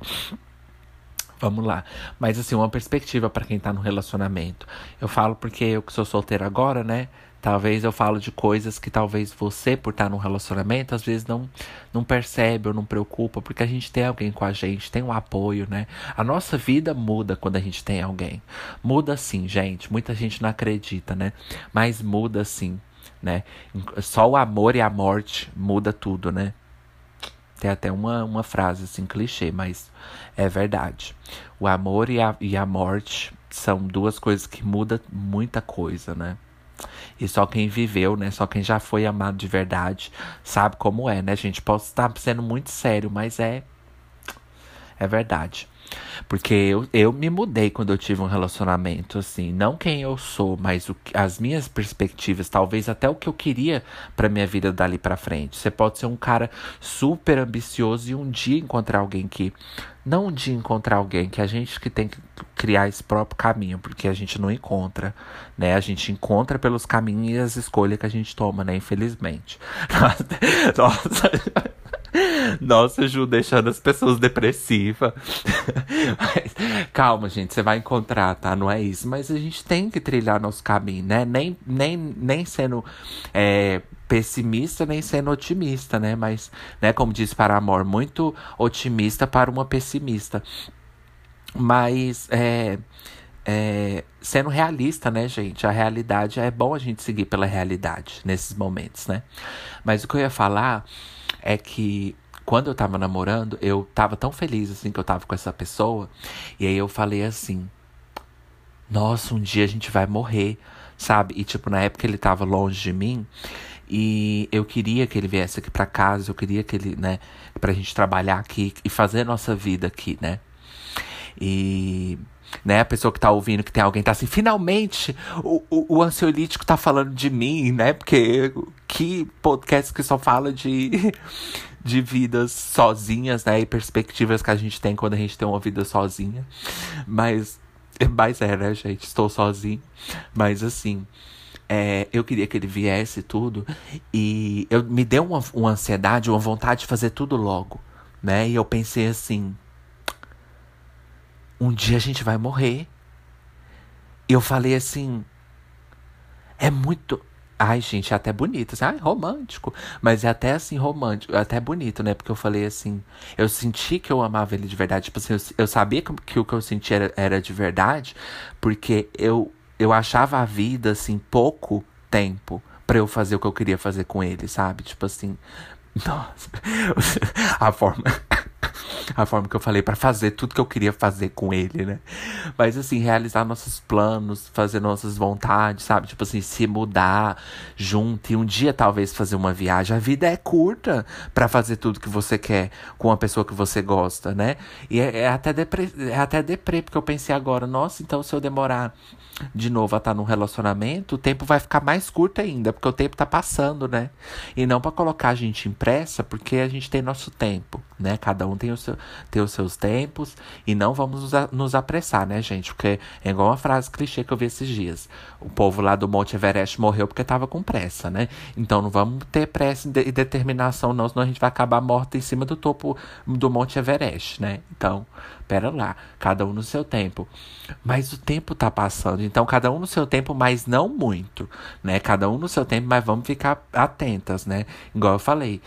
Vamos lá. Mas assim, uma perspectiva para quem tá no relacionamento. Eu falo porque eu que sou solteiro agora, né? Talvez eu falo de coisas que talvez você, por estar num relacionamento, às vezes não, não percebe ou não preocupa, porque a gente tem alguém com a gente, tem um apoio, né? A nossa vida muda quando a gente tem alguém. Muda sim, gente. Muita gente não acredita, né? Mas muda sim, né? Só o amor e a morte muda tudo, né? Tem até uma, uma frase assim, clichê, mas é verdade. O amor e a, e a morte são duas coisas que mudam muita coisa, né? E só quem viveu, né? Só quem já foi amado de verdade sabe como é, né, gente? Posso estar sendo muito sério, mas é. É verdade. Porque eu, eu me mudei quando eu tive um relacionamento, assim. Não quem eu sou, mas o, as minhas perspectivas, talvez até o que eu queria pra minha vida dali pra frente. Você pode ser um cara super ambicioso e um dia encontrar alguém que. Não um dia encontrar alguém, que a gente que tem que criar esse próprio caminho, porque a gente não encontra, né? A gente encontra pelos caminhos e as escolhas que a gente toma, né? Infelizmente. Nossa. Nossa, Ju, deixando as pessoas depressivas. calma, gente, você vai encontrar, tá? Não é isso. Mas a gente tem que trilhar nosso caminho, né? Nem, nem, nem sendo é, pessimista, nem sendo otimista, né? Mas, né, como diz para amor, muito otimista para uma pessimista. Mas, é, é, sendo realista, né, gente? A realidade é bom a gente seguir pela realidade nesses momentos, né? Mas o que eu ia falar é que quando eu tava namorando, eu tava tão feliz assim que eu tava com essa pessoa. E aí eu falei assim: Nossa, um dia a gente vai morrer, sabe? E tipo, na época ele tava longe de mim. E eu queria que ele viesse aqui para casa, eu queria que ele, né, pra gente trabalhar aqui e fazer nossa vida aqui, né? E né? A pessoa que tá ouvindo, que tem alguém tá assim, finalmente o, o, o ansiolítico tá falando de mim, né? Porque que podcast que só fala de, de vidas sozinhas, né? E perspectivas que a gente tem quando a gente tem uma vida sozinha. Mas, mas é, né, gente? Estou sozinho. Mas assim. É, eu queria que ele viesse tudo e eu me deu uma, uma ansiedade, uma vontade de fazer tudo logo, né? E eu pensei assim, um dia a gente vai morrer. E eu falei assim, é muito. Ai, gente, é até bonito, assim, ai, romântico. Mas é até assim, romântico, é até bonito, né? Porque eu falei assim, eu senti que eu amava ele de verdade. Tipo assim, eu, eu sabia que, que, o que eu sentia era, era de verdade, porque eu, eu achava a vida, assim, pouco tempo para eu fazer o que eu queria fazer com ele, sabe? Tipo assim, Nossa, a forma a forma que eu falei para fazer tudo que eu queria fazer com ele, né? Mas assim, realizar nossos planos, fazer nossas vontades, sabe? Tipo assim, se mudar junto e um dia talvez fazer uma viagem. A vida é curta para fazer tudo que você quer com uma pessoa que você gosta, né? E é, é até deprê, é até deprê, porque eu pensei agora, nossa, então se eu demorar de novo a estar num relacionamento, o tempo vai ficar mais curto ainda, porque o tempo tá passando, né? E não para colocar a gente em pressa, porque a gente tem nosso tempo, né? Cada um tem, o seu, tem os seus tempos e não vamos nos, nos apressar, né, gente? Porque é igual uma frase clichê que eu vi esses dias. O povo lá do Monte Everest morreu porque tava com pressa, né? Então não vamos ter pressa e determinação, não, senão a gente vai acabar morto em cima do topo do Monte Everest, né? Então, pera lá, cada um no seu tempo. Mas o tempo tá passando, então cada um no seu tempo, mas não muito, né? Cada um no seu tempo, mas vamos ficar atentas, né? Igual eu falei,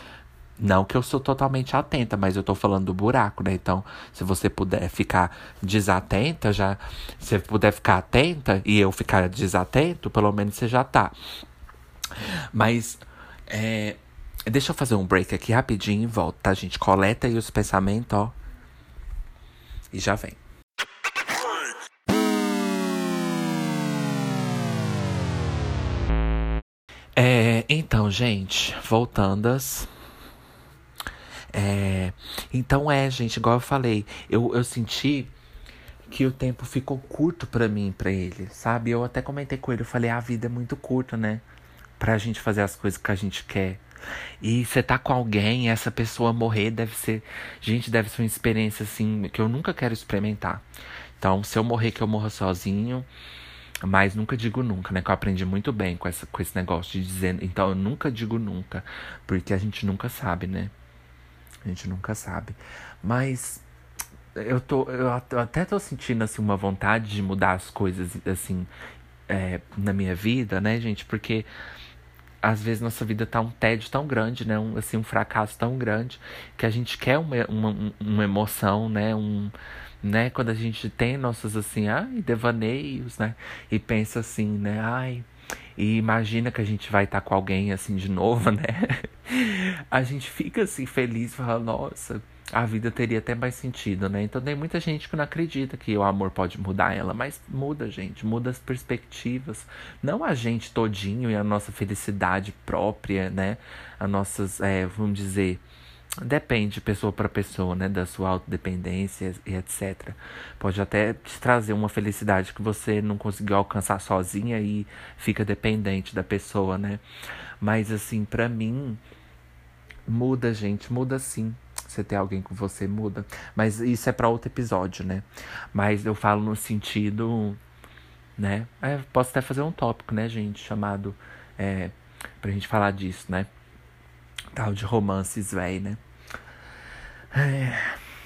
não que eu sou totalmente atenta, mas eu tô falando do buraco, né? Então, se você puder ficar desatenta, já. Se puder ficar atenta e eu ficar desatento, pelo menos você já tá. Mas. É, deixa eu fazer um break aqui rapidinho e volto, tá, gente? Coleta aí os pensamentos, ó. E já vem. É, então, gente, voltandas. É, então é, gente, igual eu falei, eu, eu senti que o tempo ficou curto para mim, para ele, sabe? Eu até comentei com ele, eu falei, a vida é muito curta, né? Pra gente fazer as coisas que a gente quer. E você tá com alguém, essa pessoa morrer deve ser. Gente, deve ser uma experiência assim que eu nunca quero experimentar. Então, se eu morrer, que eu morra sozinho. Mas nunca digo nunca, né? Que eu aprendi muito bem com, essa, com esse negócio de dizer. Então, eu nunca digo nunca. Porque a gente nunca sabe, né? A gente nunca sabe. Mas eu tô. Eu até tô sentindo assim uma vontade de mudar as coisas assim é, na minha vida, né, gente? Porque às vezes nossa vida tá um tédio tão grande, né? Um, assim, um fracasso tão grande que a gente quer uma, uma, uma emoção, né? Um, né? Quando a gente tem nossos assim, ai, devaneios, né? E pensa assim, né? Ai, e imagina que a gente vai estar tá com alguém assim de novo, né? A gente fica assim feliz, fala, nossa, a vida teria até mais sentido, né? Então tem muita gente que não acredita que o amor pode mudar ela, mas muda, gente, muda as perspectivas. Não a gente todinho e a nossa felicidade própria, né? As nossas, é, vamos dizer, Depende pessoa para pessoa, né? Da sua autodependência e etc. Pode até te trazer uma felicidade que você não conseguiu alcançar sozinha e fica dependente da pessoa, né? Mas assim, para mim, muda, gente, muda sim. Você ter alguém com você muda. Mas isso é para outro episódio, né? Mas eu falo no sentido, né? É, posso até fazer um tópico, né, gente? Chamado. É, pra gente falar disso, né? Tal de romances, velho, né? É,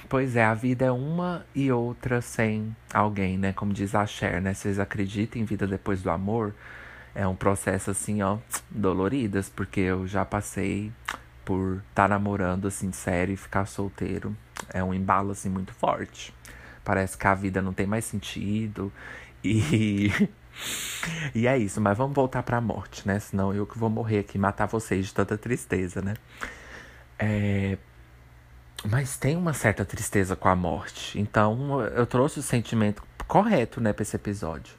pois é, a vida é uma e outra sem alguém, né? Como diz a Cher, né? Vocês acreditam em vida depois do amor? É um processo assim, ó, doloridas, porque eu já passei por estar tá namorando assim, sério e ficar solteiro. É um embalo assim muito forte. Parece que a vida não tem mais sentido e e é isso, mas vamos voltar pra morte, né? Senão eu que vou morrer aqui, matar vocês de tanta tristeza, né? É... Mas tem uma certa tristeza com a morte. Então eu trouxe o sentimento correto, né, pra esse episódio.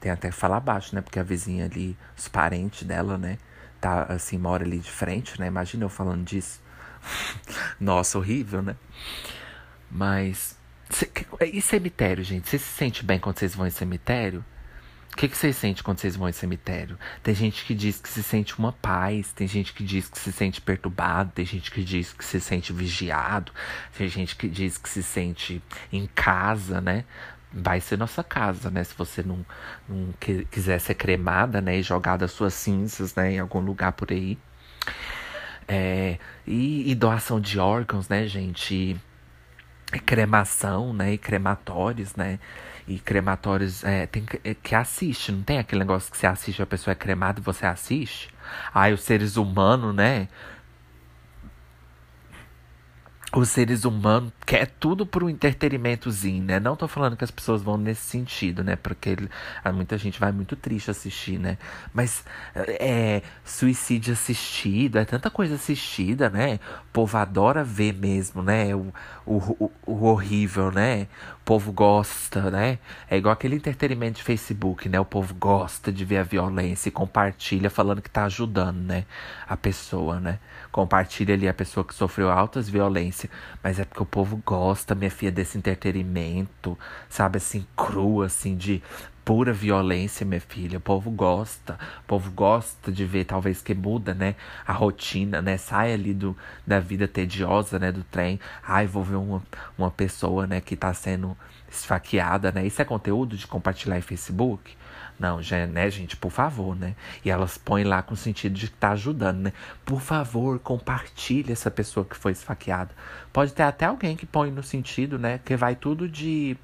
Tem até que falar baixo, né? Porque a vizinha ali, os parentes dela, né? Tá assim, mora ali de frente, né? Imagina eu falando disso. Nossa, horrível, né? Mas. E cemitério, gente? Você se sente bem quando vocês vão em cemitério? O que, que vocês sentem quando vocês vão em cemitério? Tem gente que diz que se sente uma paz, tem gente que diz que se sente perturbado, tem gente que diz que se sente vigiado, tem gente que diz que se sente em casa, né? Vai ser nossa casa, né? Se você não, não quiser ser cremada, né? E jogar das suas cinzas, né? Em algum lugar por aí. É, e, e doação de órgãos, né, gente? E cremação, né? E crematórios, né? E crematórios é, tem que, é, que assiste, não tem aquele negócio que você assiste, a pessoa é cremada e você assiste? Aí os seres humanos, né? Os seres humanos quer tudo por um entretenimentozinho, né? Não tô falando que as pessoas vão nesse sentido, né? Porque muita gente vai muito triste assistir, né? Mas é suicídio assistido, é tanta coisa assistida, né? O povo adora ver mesmo, né? O, o, o horrível, né? O povo gosta, né? É igual aquele entretenimento de Facebook, né? O povo gosta de ver a violência e compartilha falando que tá ajudando, né? A pessoa, né? Compartilha ali a pessoa que sofreu altas violências. Mas é porque o povo gosta, minha filha, desse entretenimento, sabe? Assim, cru, assim, de pura violência, minha filha. O povo gosta. O povo gosta de ver, talvez, que muda, né? A rotina, né? Sai ali do, da vida tediosa, né? Do trem. Ai, vou ver uma, uma pessoa, né? Que tá sendo esfaqueada, né? Isso é conteúdo de compartilhar em Facebook? Não, já, né, gente, por favor, né? E elas põem lá com o sentido de que tá ajudando, né? Por favor, compartilhe essa pessoa que foi esfaqueada. Pode ter até alguém que põe no sentido, né? Que vai tudo de.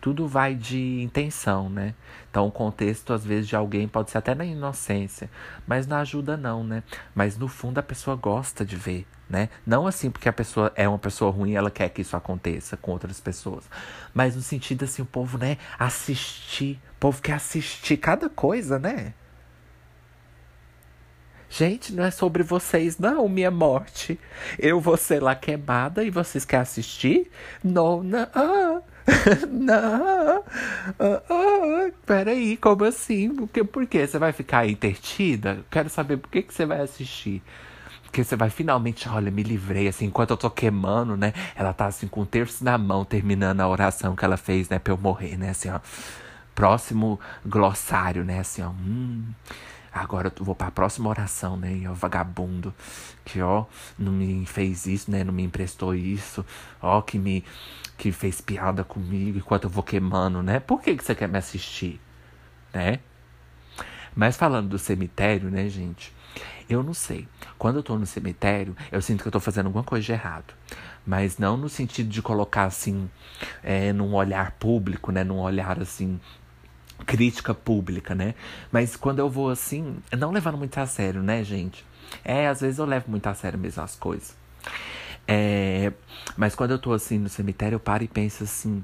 Tudo vai de intenção, né? Então, o contexto, às vezes, de alguém pode ser até na inocência, mas não ajuda, não, né? Mas no fundo a pessoa gosta de ver, né? Não assim porque a pessoa é uma pessoa ruim, ela quer que isso aconteça com outras pessoas, mas no sentido assim, o povo, né, assistir, o povo quer assistir cada coisa, né? Gente, não é sobre vocês, não, minha morte. Eu vou ser lá queimada e vocês querem assistir? Não, não. Ah, não. Ah, ah, peraí, como assim? Por que, por que? Você vai ficar intertida? Quero saber por que, que você vai assistir. Porque você vai finalmente, olha, me livrei, assim, enquanto eu tô queimando, né? Ela tá assim com o um terço na mão, terminando a oração que ela fez, né, pra eu morrer, né? Assim, ó. Próximo glossário, né? Assim, ó. Hum, agora eu vou pra próxima oração, né? E o vagabundo que, ó, não me fez isso, né? Não me emprestou isso, ó, que me que fez piada comigo enquanto eu vou queimando, né? Por que, que você quer me assistir, né? Mas falando do cemitério, né, gente? Eu não sei. Quando eu tô no cemitério, eu sinto que eu tô fazendo alguma coisa de errado. Mas não no sentido de colocar assim, é, num olhar público, né? Num olhar assim, crítica pública, né? Mas quando eu vou assim, não levando muito a sério, né, gente? É, às vezes eu levo muito a sério mesmo as coisas. É, mas quando eu tô assim no cemitério, eu paro e penso assim.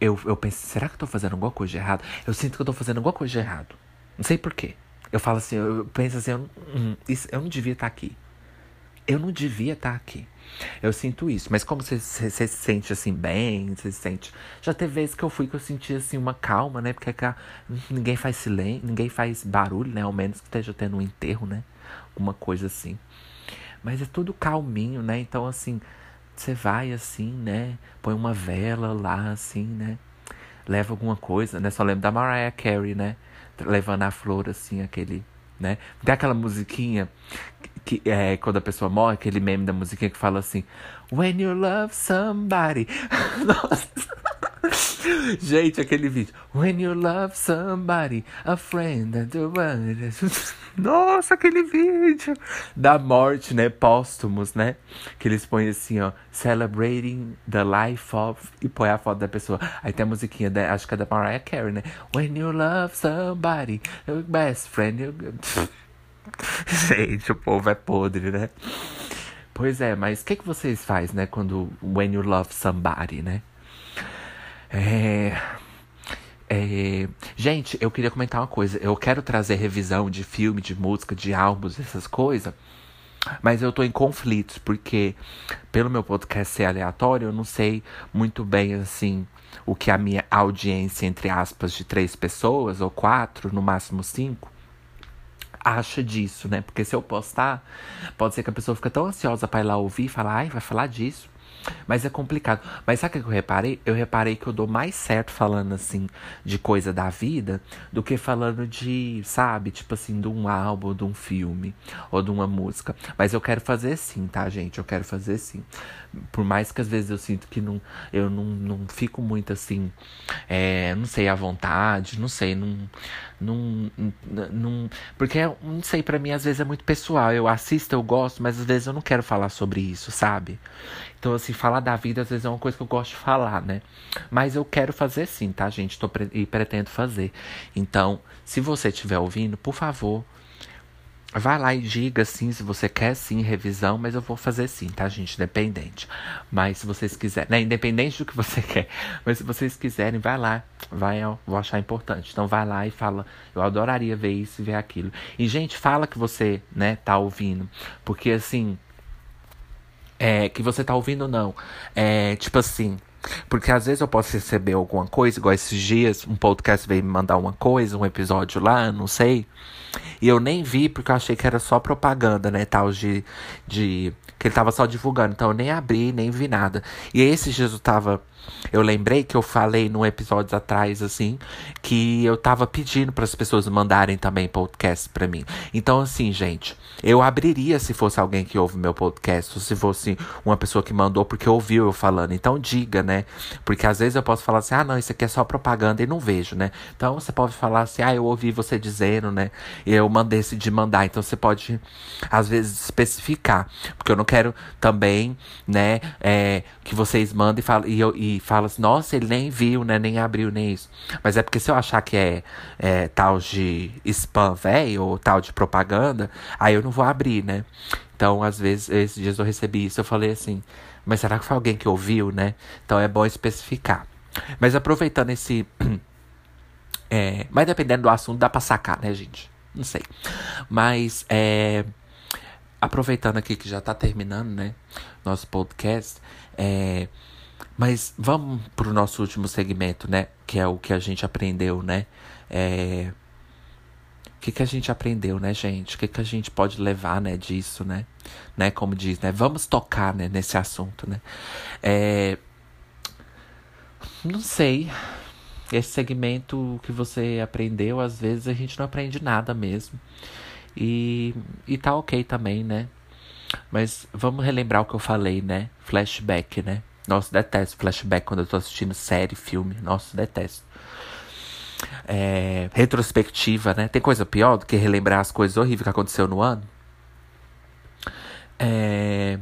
Eu, eu penso, será que eu tô fazendo alguma coisa de errado? Eu sinto que eu tô fazendo alguma coisa de errado. Não sei porquê. Eu falo assim, eu penso assim, eu, hum, isso, eu não devia estar tá aqui. Eu não devia estar tá aqui. Eu sinto isso. Mas como você, se sente assim bem, você se sente. Já teve vezes que eu fui que eu senti assim uma calma, né? Porque cá, ninguém faz silêncio, ninguém faz barulho, né? Ao menos que esteja tendo um enterro, né? Alguma coisa assim. Mas é tudo calminho, né? Então, assim, você vai assim, né? Põe uma vela lá, assim, né? Leva alguma coisa, né? Só lembro da Mariah Carey, né? levando a flor, assim, aquele. Né? Tem aquela musiquinha que, é quando a pessoa morre, aquele meme da musiquinha que fala assim: When you love somebody. Nossa. Gente, aquele vídeo. When you love somebody, a friend and the one. Nossa, aquele vídeo da morte, né? Póstumos, né? Que eles põem assim, ó. Celebrating the life of. E põe a foto da pessoa. Aí tem a musiquinha, da, acho que é da Mariah Carey, né? When you love somebody, your best friend. You... Gente, o povo é podre, né? Pois é, mas o que, que vocês fazem, né? Quando. When you love somebody, né? É, é, gente, eu queria comentar uma coisa. Eu quero trazer revisão de filme, de música, de álbuns, essas coisas. Mas eu tô em conflitos, porque pelo meu podcast ser aleatório, eu não sei muito bem, assim, o que a minha audiência, entre aspas, de três pessoas, ou quatro, no máximo cinco, acha disso, né? Porque se eu postar, pode ser que a pessoa fique tão ansiosa para ir lá ouvir e falar, ai, vai falar disso. Mas é complicado. Mas sabe o que eu reparei? Eu reparei que eu dou mais certo falando assim de coisa da vida do que falando de, sabe, tipo assim, de um álbum, de um filme ou de uma música. Mas eu quero fazer sim, tá, gente? Eu quero fazer sim. Por mais que às vezes eu sinto que não, eu não, não fico muito assim, é, não sei, à vontade, não sei, não. Não, não, porque, não sei, para mim às vezes é muito pessoal. Eu assisto, eu gosto, mas às vezes eu não quero falar sobre isso, sabe? Então, assim, falar da vida às vezes é uma coisa que eu gosto de falar, né? Mas eu quero fazer sim, tá, gente? Tô pre e pretendo fazer. Então, se você estiver ouvindo, por favor, vai lá e diga sim se você quer sim revisão, mas eu vou fazer sim, tá, gente? Independente. Mas se vocês quiserem, né? Independente do que você quer. Mas se vocês quiserem, vai lá. Vai, eu vou achar importante. Então vai lá e fala, eu adoraria ver isso e ver aquilo. E, gente, fala que você, né, tá ouvindo. Porque assim. É, que você tá ouvindo, não. É, tipo assim, porque às vezes eu posso receber alguma coisa, igual esses dias, um podcast veio me mandar uma coisa, um episódio lá, não sei. E eu nem vi porque eu achei que era só propaganda, né? Tal de. de que ele tava só divulgando. Então eu nem abri, nem vi nada. E esses dias eu tava eu lembrei que eu falei num episódio atrás, assim, que eu tava pedindo para as pessoas mandarem também podcast para mim. Então, assim, gente, eu abriria se fosse alguém que ouve meu podcast, ou se fosse uma pessoa que mandou porque ouviu eu falando. Então, diga, né? Porque às vezes eu posso falar assim, ah, não, isso aqui é só propaganda e não vejo, né? Então, você pode falar assim, ah, eu ouvi você dizendo, né? Eu mandei de mandar. Então, você pode, às vezes, especificar. Porque eu não quero também, né, é, que vocês mandem e, falem, e fala assim, nossa, ele nem viu, né? Nem abriu, nem isso. Mas é porque se eu achar que é, é tal de spam velho ou tal de propaganda, aí eu não vou abrir, né? Então, às vezes, esses dias eu recebi isso, eu falei assim, mas será que foi alguém que ouviu, né? Então é bom especificar. Mas aproveitando esse. é, mas dependendo do assunto, dá pra sacar, né, gente? Não sei. Mas é, aproveitando aqui que já tá terminando, né? Nosso podcast. É, mas vamos pro nosso último segmento, né? Que é o que a gente aprendeu, né? É... O que, que a gente aprendeu, né, gente? O que, que a gente pode levar, né, disso, né? né? Como diz, né? Vamos tocar, né, nesse assunto, né? É... Não sei. Esse segmento que você aprendeu, às vezes a gente não aprende nada mesmo. E, e tá ok também, né? Mas vamos relembrar o que eu falei, né? Flashback, né? Nossa, detesto flashback quando eu tô assistindo série, filme. Nossa, detesto. É, retrospectiva, né? Tem coisa pior do que relembrar as coisas horríveis que aconteceu no ano? É,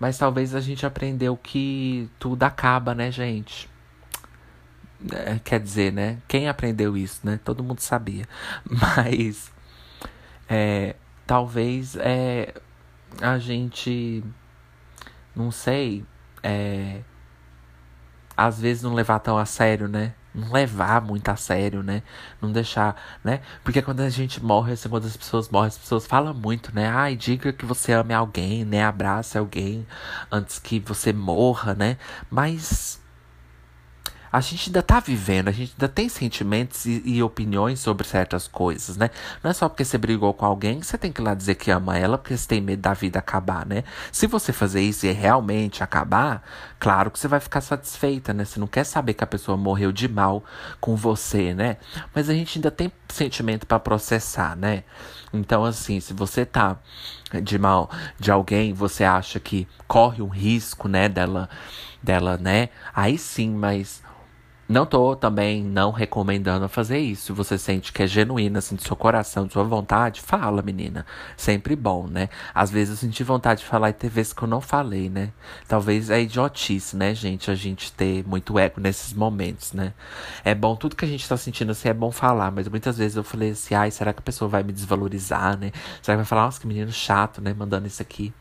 mas talvez a gente aprendeu que tudo acaba, né, gente? É, quer dizer, né? Quem aprendeu isso, né? Todo mundo sabia. Mas é, talvez é, a gente não sei é, às vezes não levar tão a sério, né? Não levar muito a sério, né? Não deixar, né? Porque quando a gente morre, assim, quando as pessoas morrem, as pessoas falam muito, né? Ai, diga que você ame alguém, né? Abrace alguém antes que você morra, né? Mas a gente ainda tá vivendo, a gente ainda tem sentimentos e, e, opiniões sobre certas coisas, né? Não é só porque você brigou com alguém que você tem que ir lá dizer que ama ela porque você tem medo da vida acabar, né? Se você fazer isso e realmente acabar, claro que você vai ficar satisfeita, né? Você não quer saber que a pessoa morreu de mal com você, né? Mas a gente ainda tem sentimento para processar, né? Então, assim, se você tá de mal de alguém, você acha que corre um risco, né, dela, dela, né? Aí sim, mas não tô também não recomendando fazer isso. Você sente que é genuíno, assim, do seu coração, de sua vontade, fala, menina. Sempre bom, né? Às vezes eu senti vontade de falar e tem vezes que eu não falei, né? Talvez é idiotice, né, gente? A gente ter muito ego nesses momentos, né? É bom, tudo que a gente tá sentindo assim é bom falar, mas muitas vezes eu falei assim, ai, será que a pessoa vai me desvalorizar, né? Será que vai falar, nossa, que menino chato, né? Mandando isso aqui.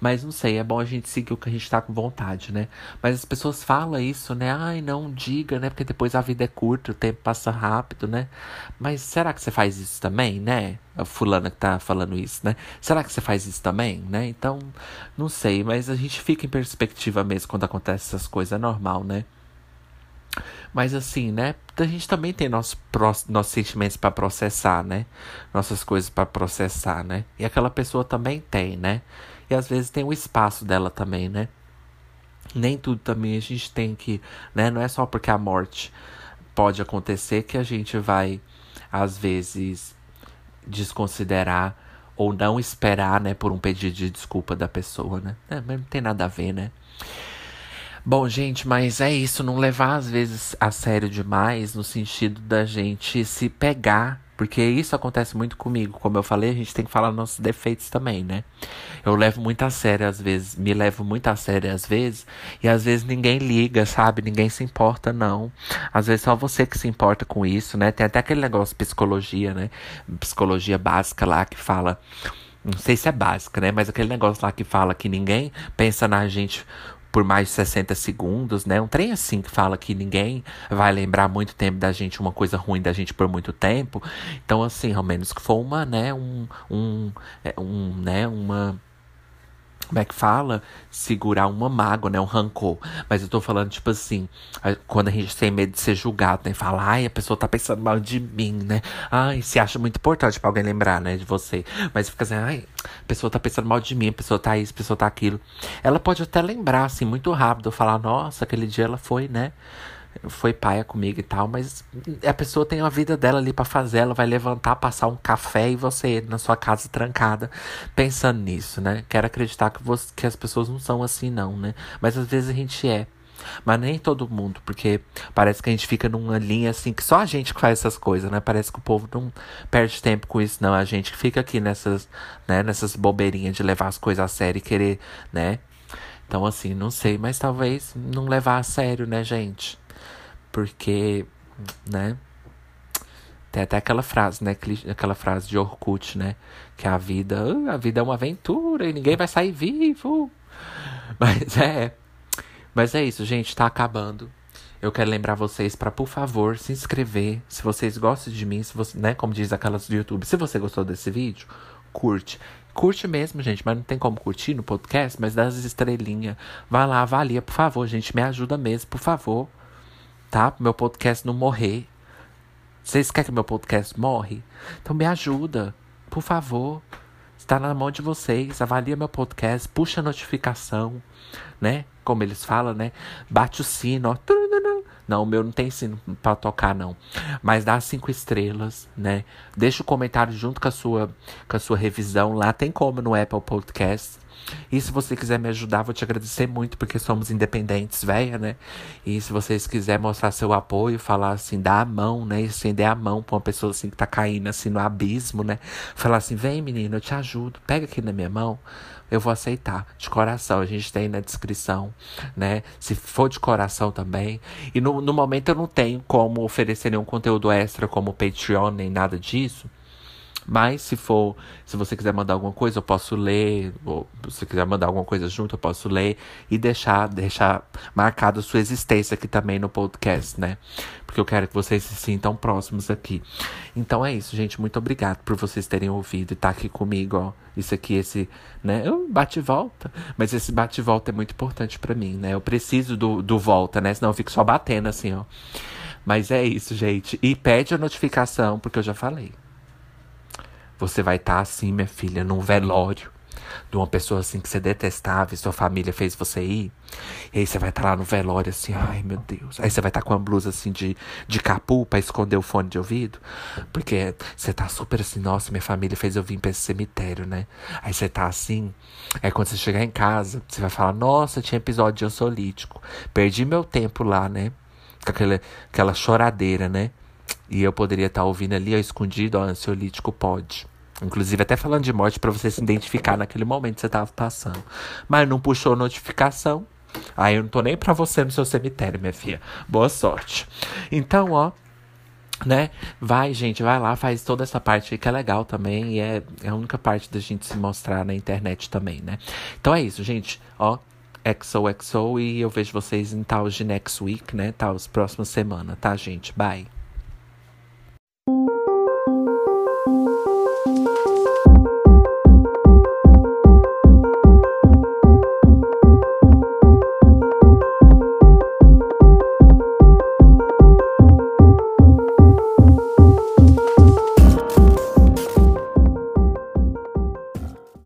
Mas não sei, é bom a gente seguir o que a gente tá com vontade, né? Mas as pessoas falam isso, né? Ai, não diga, né? Né? Porque depois a vida é curta, o tempo passa rápido, né? Mas será que você faz isso também, né? A fulana que tá falando isso, né? Será que você faz isso também, né? Então, não sei, mas a gente fica em perspectiva mesmo quando acontece essas coisas, é normal, né? Mas assim, né? A gente também tem nossos, nossos sentimentos para processar, né? Nossas coisas para processar, né? E aquela pessoa também tem, né? E às vezes tem o espaço dela também, né? Nem tudo também a gente tem que, né? Não é só porque a morte pode acontecer que a gente vai, às vezes, desconsiderar ou não esperar, né, por um pedido de desculpa da pessoa, né? É, não tem nada a ver, né? Bom, gente, mas é isso, não levar às vezes a sério demais no sentido da gente se pegar Porque isso acontece muito comigo. Como eu falei, a gente tem que falar nossos defeitos também, né? Eu levo muito a sério às vezes, me levo muito a sério às vezes, e às vezes ninguém liga, sabe? Ninguém se importa, não. Às vezes só você que se importa com isso, né? Tem até aquele negócio de psicologia, né? Psicologia básica lá que fala. Não sei se é básica, né? Mas aquele negócio lá que fala que ninguém pensa na gente por mais de 60 segundos, né? Um trem assim que fala que ninguém vai lembrar muito tempo da gente, uma coisa ruim da gente por muito tempo. Então, assim, ao menos que for uma, né, um, um, é, um né, uma como é que fala? Segurar uma mágoa, né? Um rancor. Mas eu tô falando, tipo assim, quando a gente tem medo de ser julgado, né? Fala, ai, a pessoa tá pensando mal de mim, né? Ai, se acha muito importante pra alguém lembrar, né? De você. Mas fica assim, ai, a pessoa tá pensando mal de mim, a pessoa tá isso, a pessoa tá aquilo. Ela pode até lembrar, assim, muito rápido, falar, nossa, aquele dia ela foi, né? Foi paia comigo e tal, mas a pessoa tem a vida dela ali para fazer, ela vai levantar, passar um café e você na sua casa trancada, pensando nisso, né? Quero acreditar que, você, que as pessoas não são assim, não, né? Mas às vezes a gente é. Mas nem todo mundo, porque parece que a gente fica numa linha assim que só a gente faz essas coisas, né? Parece que o povo não perde tempo com isso, não. A gente que fica aqui nessas, né, nessas bobeirinhas de levar as coisas a sério e querer, né? Então, assim, não sei, mas talvez não levar a sério, né, gente? Porque, né? Tem até aquela frase, né? Aquela frase de Orkut, né? Que a vida, a vida é uma aventura e ninguém vai sair vivo. Mas é. Mas é isso, gente, tá acabando. Eu quero lembrar vocês para, por favor, se inscrever. Se vocês gostam de mim, se você, né, como diz aquelas do YouTube, se você gostou desse vídeo, curte. Curte mesmo, gente, mas não tem como curtir no podcast, mas dá as estrelinhas. Vai lá, avalia, por favor, gente, me ajuda mesmo, por favor tá? Meu podcast não morrer. Vocês querem que meu podcast morre? Então me ajuda, por favor. Está na mão de vocês. Avalia meu podcast, puxa a notificação, né? Como eles falam, né? Bate o sino, ó. Não, o meu não tem sino para tocar, não. Mas dá cinco estrelas, né? Deixa o comentário junto com a sua, com a sua revisão. Lá tem como no Apple Podcast. E se você quiser me ajudar, vou te agradecer muito, porque somos independentes, velha, né? E se vocês quiserem mostrar seu apoio, falar assim, dar a mão, né? Estender a mão pra uma pessoa assim que tá caindo assim no abismo, né? Falar assim, vem menino, eu te ajudo, pega aqui na minha mão eu vou aceitar. De coração, a gente tem na descrição, né? Se for de coração também. E no, no momento eu não tenho como oferecer nenhum conteúdo extra como Patreon, nem nada disso. Mas se for, se você quiser mandar alguma coisa, eu posso ler. Ou se você quiser mandar alguma coisa junto, eu posso ler e deixar, deixar marcado sua existência aqui também no podcast, né? Porque eu quero que vocês se sintam próximos aqui. Então é isso, gente. Muito obrigado por vocês terem ouvido e estar tá aqui comigo, ó. Isso aqui, esse, né? Eu bate volta. Mas esse bate volta é muito importante para mim, né? Eu preciso do, do volta, né? Senão eu fico só batendo assim, ó. Mas é isso, gente. E pede a notificação, porque eu já falei. Você vai estar tá assim, minha filha, num velório de uma pessoa assim que você detestava e sua família fez você ir. E aí você vai estar tá lá no velório assim, ai meu Deus. Aí você vai estar tá com uma blusa assim de, de capu pra esconder o fone de ouvido. Porque você tá super assim, nossa, minha família fez eu vir pra esse cemitério, né? Aí você tá assim. Aí quando você chegar em casa, você vai falar, nossa, tinha episódio de ansiolítico. Perdi meu tempo lá, né? Com aquela, aquela choradeira, né? E eu poderia estar tá ouvindo ali, ó, escondido, ó, ansiolítico pode. Inclusive, até falando de morte para você se identificar naquele momento que você tava passando. Mas não puxou notificação. Aí eu não tô nem pra você no seu cemitério, minha filha. Boa sorte. Então, ó. Né? Vai, gente, vai lá, faz toda essa parte aí que é legal também. E é, é a única parte da gente se mostrar na internet também, né? Então é isso, gente. Ó, XOXO e eu vejo vocês em tal de next week, né? Tal, próximas semana, tá, gente? Bye. Thank you